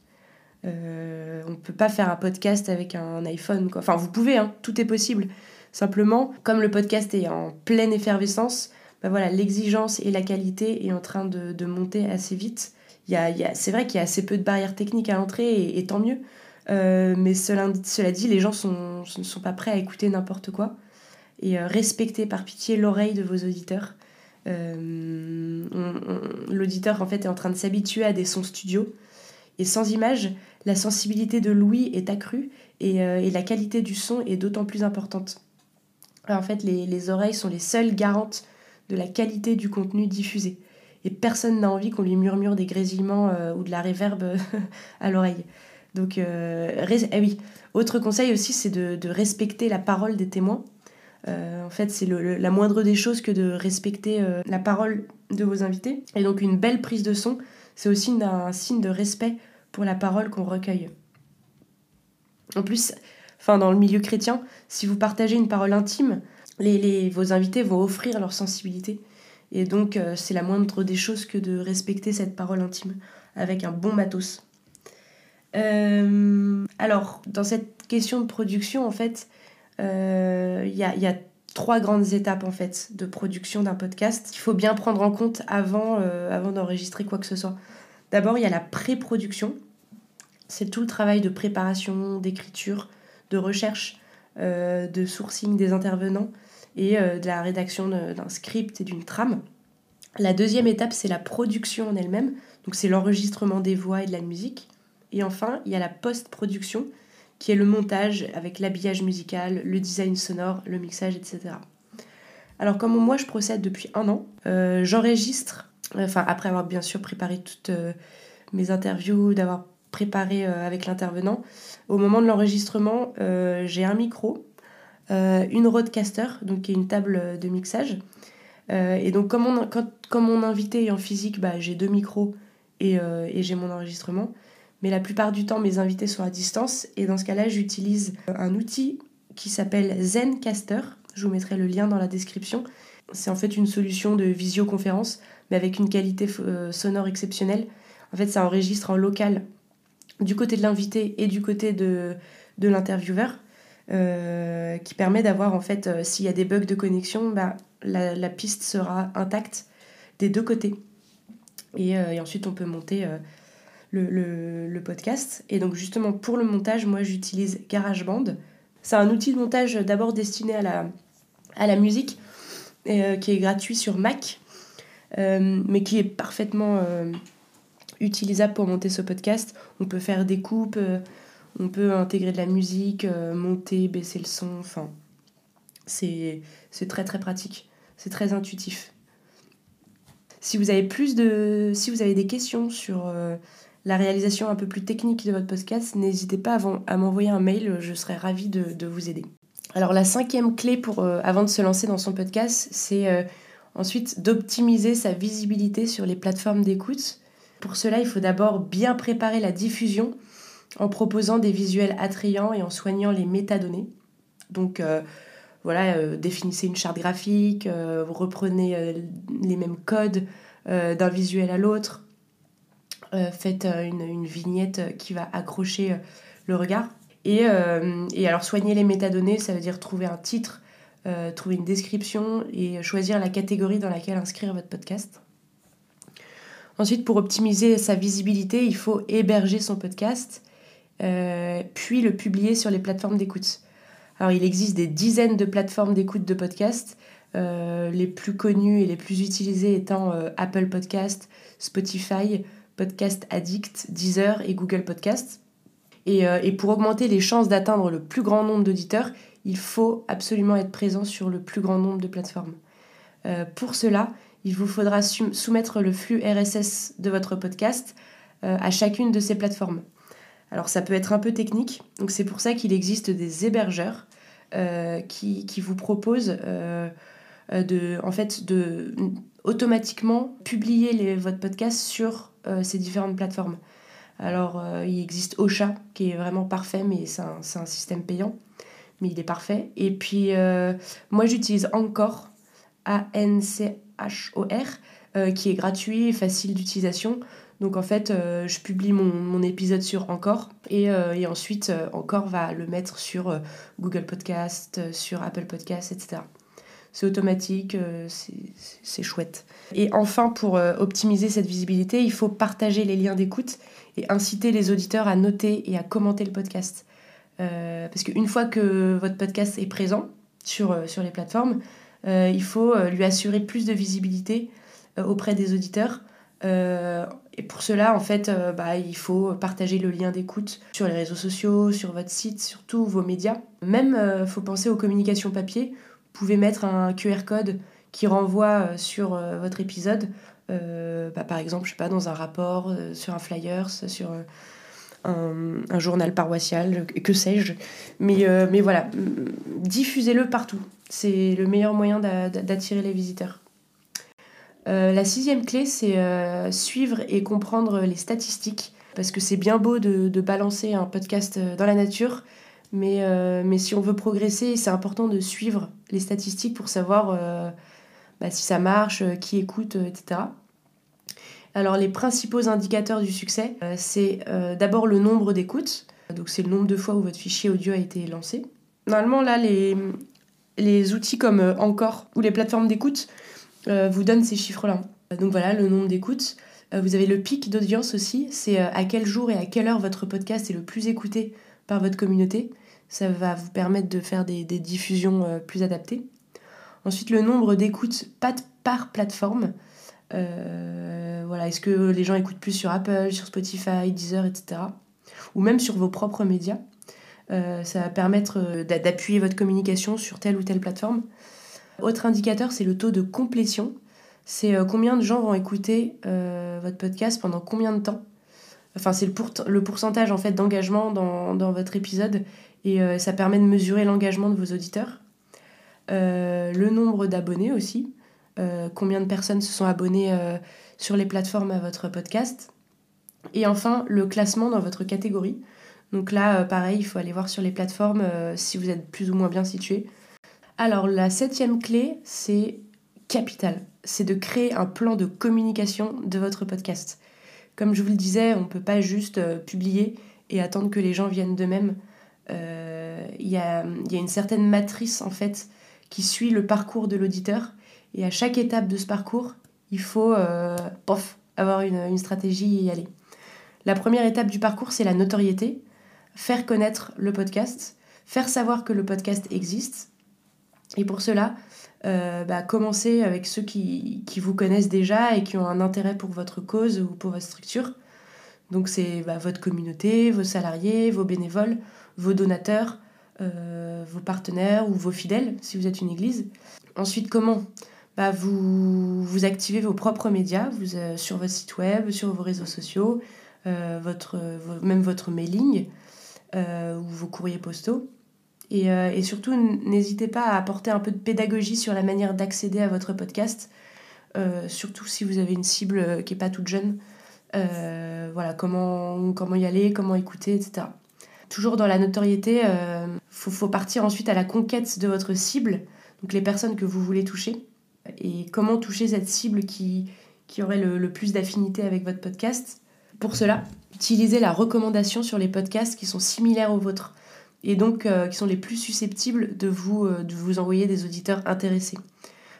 Euh, on ne peut pas faire un podcast avec un iPhone. Quoi. Enfin, vous pouvez, hein, tout est possible. Simplement, comme le podcast est en pleine effervescence, bah voilà, l'exigence et la qualité est en train de, monter assez vite. Y y a, c'est vrai qu'il y a assez peu de barrières techniques à l'entrée, et, tant mieux. Euh, mais cela, dit, les gens sont, ne sont pas prêts à écouter n'importe quoi. Et respectez par pitié l'oreille de vos auditeurs. Euh, l'auditeur en fait est en train de s'habituer à des sons studio. Et sans image, la sensibilité de l'ouïe est accrue et, et, la qualité du son est d'autant plus importante. en fait, les, les, oreilles sont les seules garantes de la qualité du contenu diffusé. Et personne n'a envie qu'on lui murmure des grésillements ou de la réverbe <laughs> à l'oreille. Donc, euh, eh oui, autre conseil aussi, c'est de, respecter la parole des témoins. Euh, en fait, c'est la moindre des choses que de respecter euh, la parole de vos invités. Et donc, une belle prise de son, c'est aussi un, signe de respect pour la parole qu'on recueille. En plus, dans le milieu chrétien, si vous partagez une parole intime, vos invités vont offrir leur sensibilité. Et donc, c'est la moindre des choses que de respecter cette parole intime avec un bon matos. Euh, alors, dans cette question de production, en fait, euh, il y, a, trois grandes étapes en fait de production d'un podcast qu'il faut bien prendre en compte euh, avant d'enregistrer quoi que ce soit. D'abord, il y a la pré-production. C'est tout le travail de préparation, d'écriture, de recherche, de sourcing des intervenants et de la rédaction d'un script et d'une trame. La deuxième étape, c'est la production en elle-même. Donc, c'est l'enregistrement des voix et de la musique. Et enfin, il y a la post-production, qui est le montage avec l'habillage musical, le design sonore, le mixage, etc. Alors comme moi je procède depuis un an, euh, j'enregistre, enfin après avoir bien sûr préparé toutes euh, mes interviews, d'avoir préparé euh, avec l'intervenant, au moment de l'enregistrement, j'ai un micro, une roadcaster, donc qui est une table de mixage. et donc comme, mon invité est en physique, bah, j'ai deux micros et, et j'ai mon enregistrement mais la plupart du temps mes invités sont à distance et dans ce cas-là j'utilise un outil qui s'appelle Zencaster. Je vous mettrai le lien dans la description. C'est en fait une solution de visioconférence mais avec une qualité euh, sonore exceptionnelle. En fait ça enregistre en local du côté de l'invité et du côté de, l'intervieweur. Euh, qui permet d'avoir en fait euh, s'il y a des bugs de connexion bah, la, piste sera intacte des deux côtés et ensuite on peut monter le, podcast. Et donc justement pour le montage, moi j'utilise GarageBand. C'est un outil de montage d'abord destiné à la, à la musique, euh, qui est gratuit sur Mac, euh, mais qui est parfaitement euh, utilisable pour monter ce podcast. On peut faire des coupes, on peut intégrer de la musique, monter, baisser le son, enfin c'est très très pratique, c'est très intuitif. Si vous avez plus de si vous avez des questions sur la réalisation un peu plus technique de votre podcast, n'hésitez pas à, m'envoyer un mail, je serai ravie de, vous aider. Alors la cinquième clé euh, avant de se lancer dans son podcast, c'est euh, ensuite d'optimiser sa visibilité sur les plateformes d'écoute. Pour cela, il faut d'abord bien préparer la diffusion en proposant des visuels attrayants et en soignant les métadonnées. Donc euh, voilà, définissez une charte graphique, reprenez les mêmes codes d'un visuel à l'autre, faites euh, une, vignette qui va accrocher euh, le regard. Et, alors soigner les métadonnées, ça veut dire trouver un titre, trouver une description et choisir la catégorie dans laquelle inscrire votre podcast. Ensuite, pour optimiser sa visibilité, il faut héberger son podcast, puis le publier sur les plateformes d'écoute. Alors, il existe des dizaines de plateformes d'écoute de podcast, les plus connues et les plus utilisées étant Apple Podcast, Spotify, Podcast Addict, Deezer et Google Podcast. Euh, et, pour augmenter les chances d'atteindre le plus grand nombre d'auditeurs, il faut absolument être présent sur le plus grand nombre de plateformes. Euh, pour cela, il vous faudra soumettre le flux RSS de votre podcast euh, à chacune de ces plateformes. Alors ça peut être un peu technique, donc c'est pour ça qu'il existe des hébergeurs qui, qui, vous proposent de, en fait, de automatiquement publier votre podcast sur euh, ces différentes plateformes. Alors, euh, il existe Ocha, qui est vraiment parfait, mais c'est un, système payant, mais il est parfait. Et puis, euh, moi, j'utilise Encore, A-N-C-H-O-R, qui est gratuit et facile d'utilisation. Donc, en fait, je publie mon, mon, épisode sur Encore, et, et ensuite, Encore va le mettre sur Google Podcast, sur Apple Podcast, etc c'est automatique, euh, c'est chouette. Et enfin, pour euh, optimiser cette visibilité, il faut partager les liens d'écoute et inciter les auditeurs à noter et à commenter le podcast. Euh, parce qu'une fois que votre podcast est présent sur, sur les plateformes, il faut lui assurer plus de visibilité auprès des auditeurs et pour cela, en fait, bah, il faut partager le lien d'écoute sur les réseaux sociaux, sur votre site, sur tous vos médias. Même, il faut penser aux communications papier. Pouvez mettre un QR code qui renvoie sur votre épisode euh, bah, par exemple, je sais pas, dans un rapport, euh, sur un flyer, sur euh, un, journal paroissial, que sais-je. Mais, mais voilà, diffusez-le partout. C'est le meilleur moyen d'attirer les visiteurs. la sixième clé, c'est suivre et comprendre les statistiques. Parce que c'est bien beau de, balancer un podcast dans la nature, mais, mais si on veut progresser, c'est important de suivre les statistiques pour savoir bah, si ça marche, euh, qui écoute, euh, etc. Alors les principaux indicateurs du succès, euh, c'est d'abord le nombre d'écoutes, donc c'est le nombre de fois où votre fichier audio a été lancé. Normalement là les, les outils comme Encore ou les plateformes d'écoute vous donnent ces chiffres-là. Donc voilà le nombre d'écoutes. Vous avez le pic d'audience aussi, c'est à quel jour et à quelle heure votre podcast est le plus écouté par votre communauté. Ça va vous permettre de faire des, diffusions plus adaptées. Ensuite, le nombre d'écoutes par plateforme. Euh, voilà, est-ce que les gens écoutent plus sur Apple, sur Spotify, Deezer, etc. Ou même sur vos propres médias. Euh, ça va permettre euh, d'appuyer votre communication sur telle ou telle plateforme. Autre indicateur, c'est le taux de complétion. C'est combien de gens vont écouter votre podcast pendant combien de temps? Enfin, c'est le, pourcentage en fait d'engagement dans, dans, votre épisode et ça permet de mesurer l'engagement de vos auditeurs. Euh, le nombre d'abonnés aussi, euh, combien de personnes se sont abonnées euh, sur les plateformes à votre podcast. Et enfin, le classement dans votre catégorie. Donc là, pareil, il faut aller voir sur les plateformes si vous êtes plus ou moins bien situé. Alors la septième clé, c'est capital. C'est de créer un plan de communication de votre podcast. Comme je vous le disais, on ne peut pas juste publier et attendre que les gens viennent d'eux-mêmes. Il y, a, une certaine matrice en fait qui suit le parcours de l'auditeur. Et à chaque étape de ce parcours, il faut euh, avoir une, stratégie et y aller. La première étape du parcours, c'est la notoriété. Faire connaître le podcast, faire savoir que le podcast existe. Et pour cela, euh, bah, commencer avec ceux qui, vous connaissent déjà et qui ont un intérêt pour votre cause ou pour votre structure. Donc c'est bah, votre communauté, vos salariés, vos bénévoles, vos donateurs, euh, vos partenaires ou vos fidèles, si vous êtes une église. Ensuite, comment bah, vous, activez vos propres médias euh, sur votre site web, sur vos réseaux sociaux, euh, même votre mailing ou vos courriers postaux. Et, et surtout, n'hésitez pas à apporter un peu de pédagogie sur la manière d'accéder à votre podcast, surtout si vous avez une cible qui n'est pas toute jeune. Voilà, comment, comment y aller, comment écouter, etc. Toujours dans la notoriété, il euh, faut, partir ensuite à la conquête de votre cible, donc les personnes que vous voulez toucher, et comment toucher cette cible qui, qui aurait le, plus d'affinité avec votre podcast. Pour cela, utilisez la recommandation sur les podcasts qui sont similaires aux vôtres et donc euh, qui sont les plus susceptibles de vous, euh, de vous envoyer des auditeurs intéressés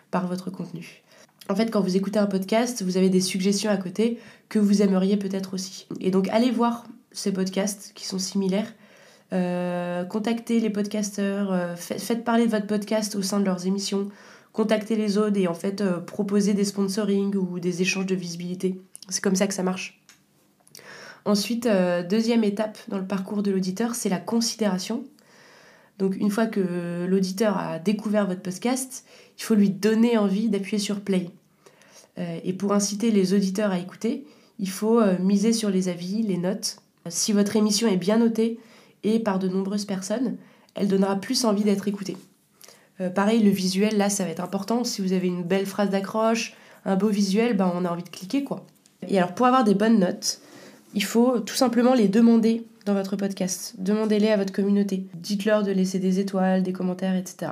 par votre contenu. En fait, quand vous écoutez un podcast, vous avez des suggestions à côté que vous aimeriez peut-être aussi. Et donc, allez voir ces podcasts qui sont similaires. Euh, contactez les podcasteurs, euh, faites parler de votre podcast au sein de leurs émissions, contactez les autres et en fait euh, proposez des sponsoring ou des échanges de visibilité. C'est comme ça que ça marche. Ensuite, deuxième étape dans le parcours de l'auditeur, c'est la considération. Donc une fois que l'auditeur a découvert votre podcast, il faut lui donner envie d'appuyer sur play. et pour inciter les auditeurs à écouter, il faut miser sur les avis, les notes, si votre émission est bien notée et par de nombreuses personnes, elle donnera plus envie d'être écoutée. Euh, pareil, le visuel, là, ça va être important. Si vous avez une belle phrase d'accroche, un beau visuel, ben, on a envie de cliquer, quoi. Et alors, pour avoir des bonnes notes, il faut tout simplement les demander dans votre podcast. Demandez-les à votre communauté. Dites-leur de laisser des étoiles, des commentaires, etc.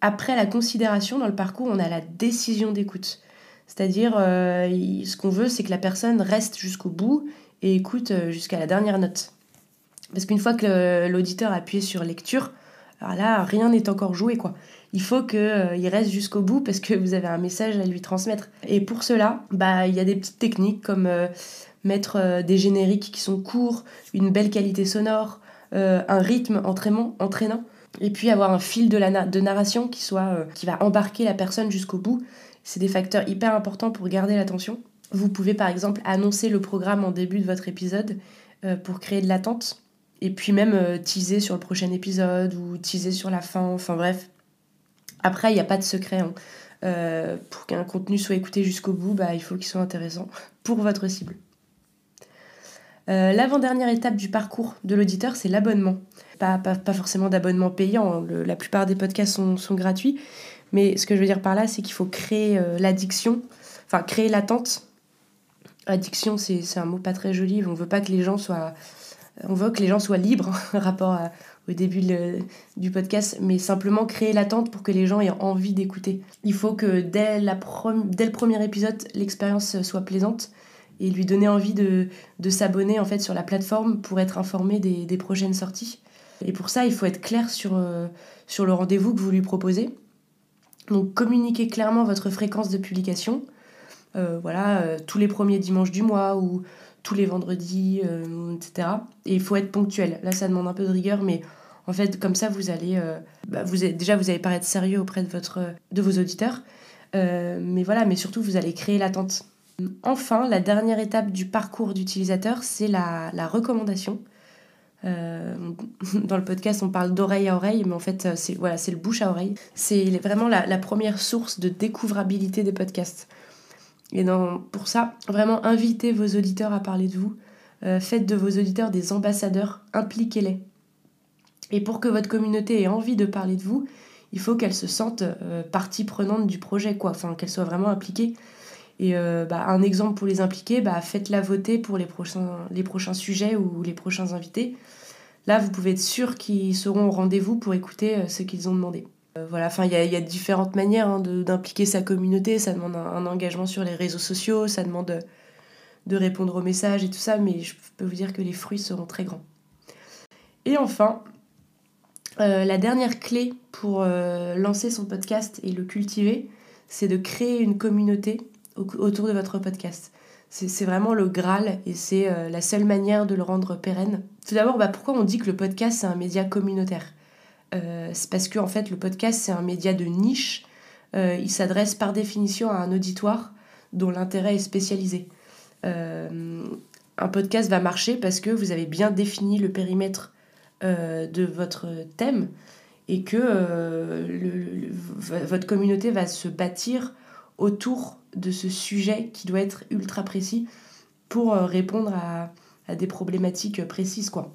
Après la considération dans le parcours, on a la décision d'écoute. C'est-à-dire, euh, ce qu'on veut, c'est que la personne reste jusqu'au bout et écoute euh, jusqu'à la dernière note. Parce qu'une fois que l'auditeur a appuyé sur lecture, alors là, rien n'est encore joué, quoi. Il faut qu'il euh, reste jusqu'au bout parce que vous avez un message à lui transmettre. Et pour cela, bah, il y a des petites techniques comme mettre des génériques qui sont courts, une belle qualité sonore, un rythme entraînant, entraînant, et puis avoir un fil de, la de narration qui, soit, qui va embarquer la personne jusqu'au bout. C'est des facteurs hyper importants pour garder l'attention. Vous pouvez par exemple annoncer le programme en début de votre épisode pour créer de l'attente et puis même teaser sur le prochain épisode ou teaser sur la fin, enfin bref. Après, il n'y a pas de secret. Hein. pour qu'un contenu soit écouté jusqu'au bout, bah, il faut qu'il soit intéressant pour votre cible. L'avant-dernière étape du parcours de l'auditeur, c'est l'abonnement. Pas, pas, forcément d'abonnement payant, hein. la plupart des podcasts sont, sont, gratuits, mais ce que je veux dire par là, c'est qu'il faut créer l'addiction, enfin créer l'attente addiction, c'est un mot pas très joli. On veut pas que les gens soient, on veut que les gens soient libres <laughs> rapport au début du podcast, mais simplement créer l'attente pour que les gens aient envie d'écouter. Il faut que dès, la dès le premier épisode, l'expérience soit plaisante et lui donner envie de, s'abonner en fait sur la plateforme pour être informé des, prochaines sorties. Et pour ça, il faut être clair sur, euh, sur le rendez-vous que vous lui proposez. Donc communiquez clairement votre fréquence de publication, euh, voilà, euh, tous les premiers dimanches du mois ou tous les vendredis, etc. Et il faut être ponctuel. Là, ça demande un peu de rigueur, mais en fait, comme ça, vous allez, bah, vous déjà, vous allez paraître sérieux auprès de, votre, de vos auditeurs. mais voilà, mais surtout, vous allez créer l'attente. Enfin, la dernière étape du parcours d'utilisateur, c'est la, recommandation. <laughs> dans le podcast, on parle d'oreille à oreille, mais en fait, c'est voilà, le bouche à oreille. C'est vraiment la, première source de découvrabilité des podcasts. Et pour ça, vraiment invitez vos auditeurs à parler de vous. Euh, faites de vos auditeurs des ambassadeurs, impliquez-les. Et pour que votre communauté ait envie de parler de vous, il faut qu'elle se sente euh, partie prenante du projet, quoi. Enfin, qu'elle soit vraiment impliquée. Et euh, bah, un exemple pour les impliquer, bah, faites-la voter pour les prochains, sujets ou les prochains invités. Là, vous pouvez être sûr qu'ils seront au rendez-vous pour écouter ce qu'ils ont demandé. Euh, voilà, enfin, il y a, différentes manières hein, d'impliquer sa communauté. Ça demande un, engagement sur les réseaux sociaux, ça demande de, répondre aux messages et tout ça, mais je peux vous dire que les fruits seront très grands. Et enfin, euh, la dernière clé pour euh, lancer son podcast et le cultiver, c'est de créer une communauté autour de votre podcast. C'est vraiment le Graal et c'est la seule manière de le rendre pérenne. Tout d'abord, bah, pourquoi on dit que le podcast c'est un média communautaire? Euh, c'est parce que en fait, le podcast, c'est un média de niche. Euh, il s'adresse par définition à un auditoire dont l'intérêt est spécialisé. Euh, un podcast va marcher parce que vous avez bien défini le périmètre de votre thème et que votre communauté va se bâtir autour de ce sujet qui doit être ultra précis pour répondre à, à des problématiques précises. quoi.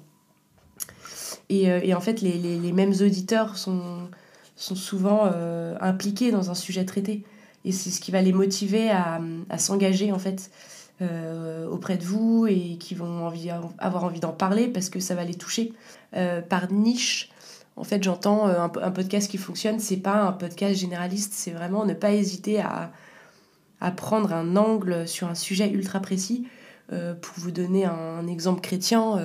Euh, et, en fait, les, mêmes auditeurs sont, sont souvent euh, impliqués dans un sujet traité. Et c'est ce qui va les motiver à, s'engager en fait euh, auprès de vous et qui vont envie, avoir envie d'en parler parce que ça va les toucher. par niche, en fait, j'entends un, un, podcast qui fonctionne, c'est pas un podcast généraliste, c'est vraiment ne pas hésiter à, prendre un angle sur un sujet ultra précis. pour vous donner un, exemple chrétien,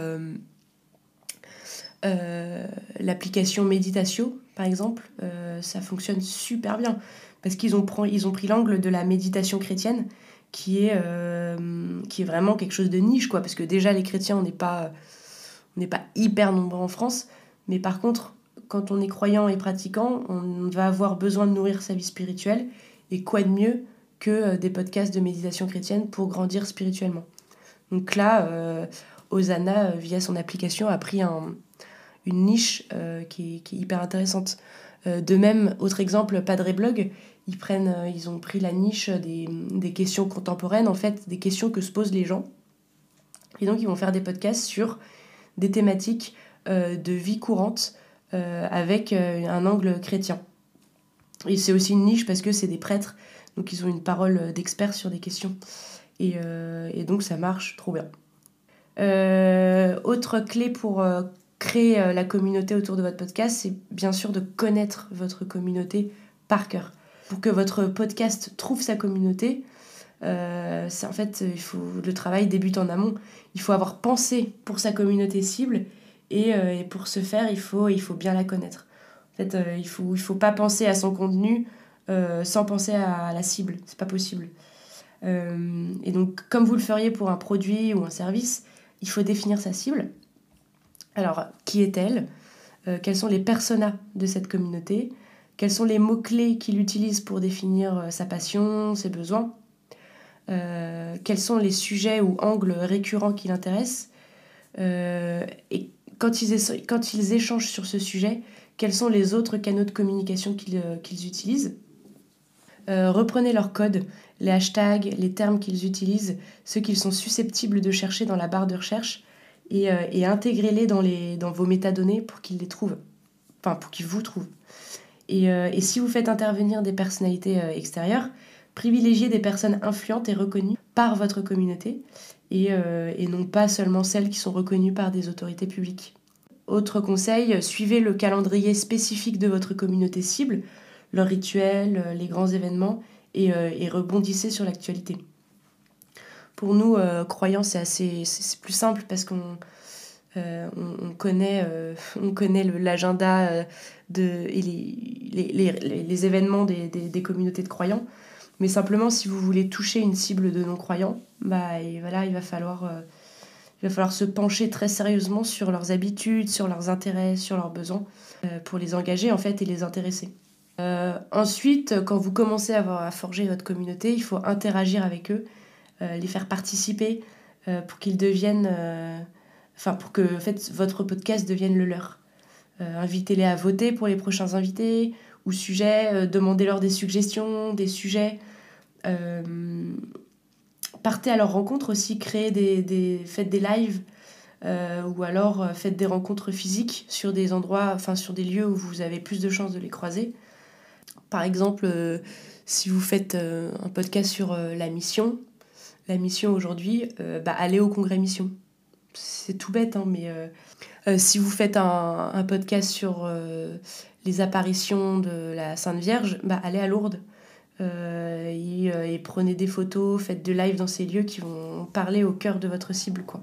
euh, l'application Méditatio, par exemple, euh, ça fonctionne super bien parce qu'ils ont, pris l'angle de la méditation chrétienne qui est, euh, vraiment quelque chose de niche, quoi. Parce que déjà, les chrétiens, on n'est pas, pas hyper nombreux en France, mais par contre, quand on est croyant et pratiquant, on va avoir besoin de nourrir sa vie spirituelle. Et quoi de mieux que des podcasts de méditation chrétienne pour grandir spirituellement Donc là, Osana, via son application, a pris un, une niche euh, qui, est, hyper intéressante. Euh, de même, autre exemple, Padre Blog, ils, prennent, euh, ils ont pris la niche des, questions contemporaines, en fait, des questions que se posent les gens. Et donc, ils vont faire des podcasts sur des thématiques de vie courante avec un angle chrétien. Et c'est aussi une niche parce que c'est des prêtres, donc ils ont une parole d'experts sur des questions. Et, donc, ça marche trop bien. autre clé pour créer euh, la communauté autour de votre podcast, c'est bien sûr de connaître votre communauté par cœur. Pour que votre podcast trouve sa communauté, euh, c'est en fait, il faut, le travail débute en amont. Il faut avoir pensé pour sa communauté cible et, euh, pour ce faire, il faut, il faut bien la connaître. En fait, il ne faut, il faut pas penser à son contenu sans penser à la cible. C'est pas possible. et donc, comme vous le feriez pour un produit ou un service, il faut définir sa cible alors, qui est-elle? Euh, Quels sont les personas de cette communauté? Quels sont les mots-clés qu'il utilise pour définir euh, sa passion, ses besoins? Quels sont les sujets ou angles récurrents qui l'intéressent, et quand ils, échangent sur ce sujet, quels sont les autres canaux de communication qu'ils utilisent? reprenez leur code, les hashtags, les termes qu'ils utilisent, ceux qu'ils sont susceptibles de chercher dans la barre de recherche, et, et intégrez-les dans, vos métadonnées pour qu'ils les trouvent, enfin pour qu'ils vous trouvent. Euh, et, si vous faites intervenir des personnalités euh, extérieures, privilégiez des personnes influentes et reconnues par votre communauté euh, et, non pas seulement celles qui sont reconnues par des autorités publiques. Autre conseil, suivez le calendrier spécifique de votre communauté cible, leurs rituels, les grands événements et, rebondissez sur l'actualité. Pour nous, croyants, c'est assez c'est plus simple parce qu'on euh, on, connaît, euh, <laughs> on connaît l'agenda euh, de, et les, les, événements des, des, communautés de croyants. Mais simplement, si vous voulez toucher une cible de non-croyants, bah, voilà, il, va falloir, il va falloir se pencher très sérieusement sur leurs habitudes, sur leurs intérêts, sur leurs besoins, pour les engager en fait et les intéresser. ensuite, quand vous commencez à, à, forger votre communauté, il faut interagir avec eux, les faire participer pour qu'ils deviennent enfin pour que en fait, votre podcast devienne le leur. Euh, invitez-les à voter pour les prochains invités ou sujets, euh, demandez-leur des suggestions, des sujets. Euh, partez à leur rencontre aussi, créez des, des faites des lives ou alors faites des rencontres physiques sur des endroits, enfin sur des lieux où vous avez plus de chances de les croiser. Par exemple, si vous faites un podcast sur la mission, la mission aujourd'hui, bah, allez au congrès mission c'est tout bête, hein, mais euh, euh, si vous faites un, podcast sur euh, les apparitions de la Sainte Vierge, bah, allez à Lourdes. Et, prenez des photos, faites de live dans ces lieux qui vont parler au cœur de votre cible. Quoi.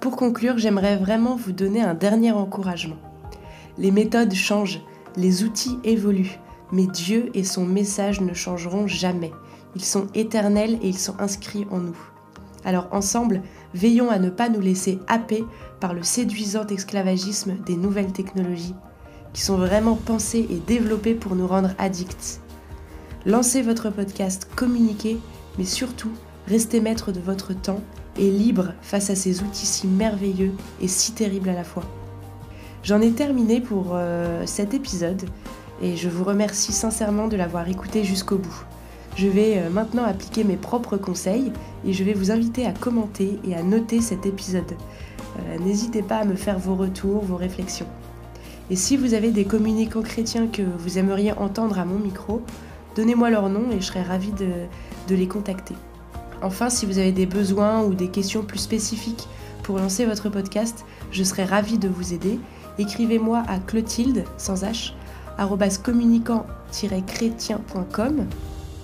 Pour conclure, j'aimerais vraiment vous donner un dernier encouragement. Les méthodes changent, les outils évoluent, mais Dieu et son message ne changeront jamais. Ils sont éternels et ils sont inscrits en nous. Alors ensemble, veillons à ne pas nous laisser happer par le séduisant esclavagisme des nouvelles technologies, qui sont vraiment pensées et développées pour nous rendre addicts. Lancez votre podcast, communiquez, mais surtout, restez maître de votre temps et libre face à ces outils si merveilleux et si terribles à la fois. J'en ai terminé pour euh, cet épisode et je vous remercie sincèrement de l'avoir écouté jusqu'au bout. Je vais euh, maintenant appliquer mes propres conseils et je vais vous inviter à commenter et à noter cet épisode. Euh, n'hésitez pas à me faire vos retours, vos réflexions. Et si vous avez des communicants chrétiens que vous aimeriez entendre à mon micro, donnez-moi leur nom et je serai ravie de, les contacter. Enfin, si vous avez des besoins ou des questions plus spécifiques pour lancer votre podcast, je serai ravie de vous aider. Écrivez-moi à clotilde, sans h, communicant-chrétien.com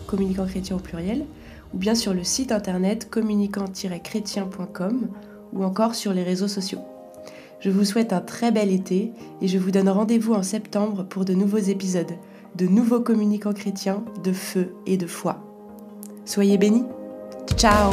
communicant chrétien au pluriel, ou bien sur le site internet communicant-chrétien.com ou encore sur les réseaux sociaux. Je vous souhaite un très bel été et je vous donne rendez-vous en septembre pour de nouveaux épisodes, de nouveaux communicants chrétiens, de feu et de foi. Soyez bénis. Ciao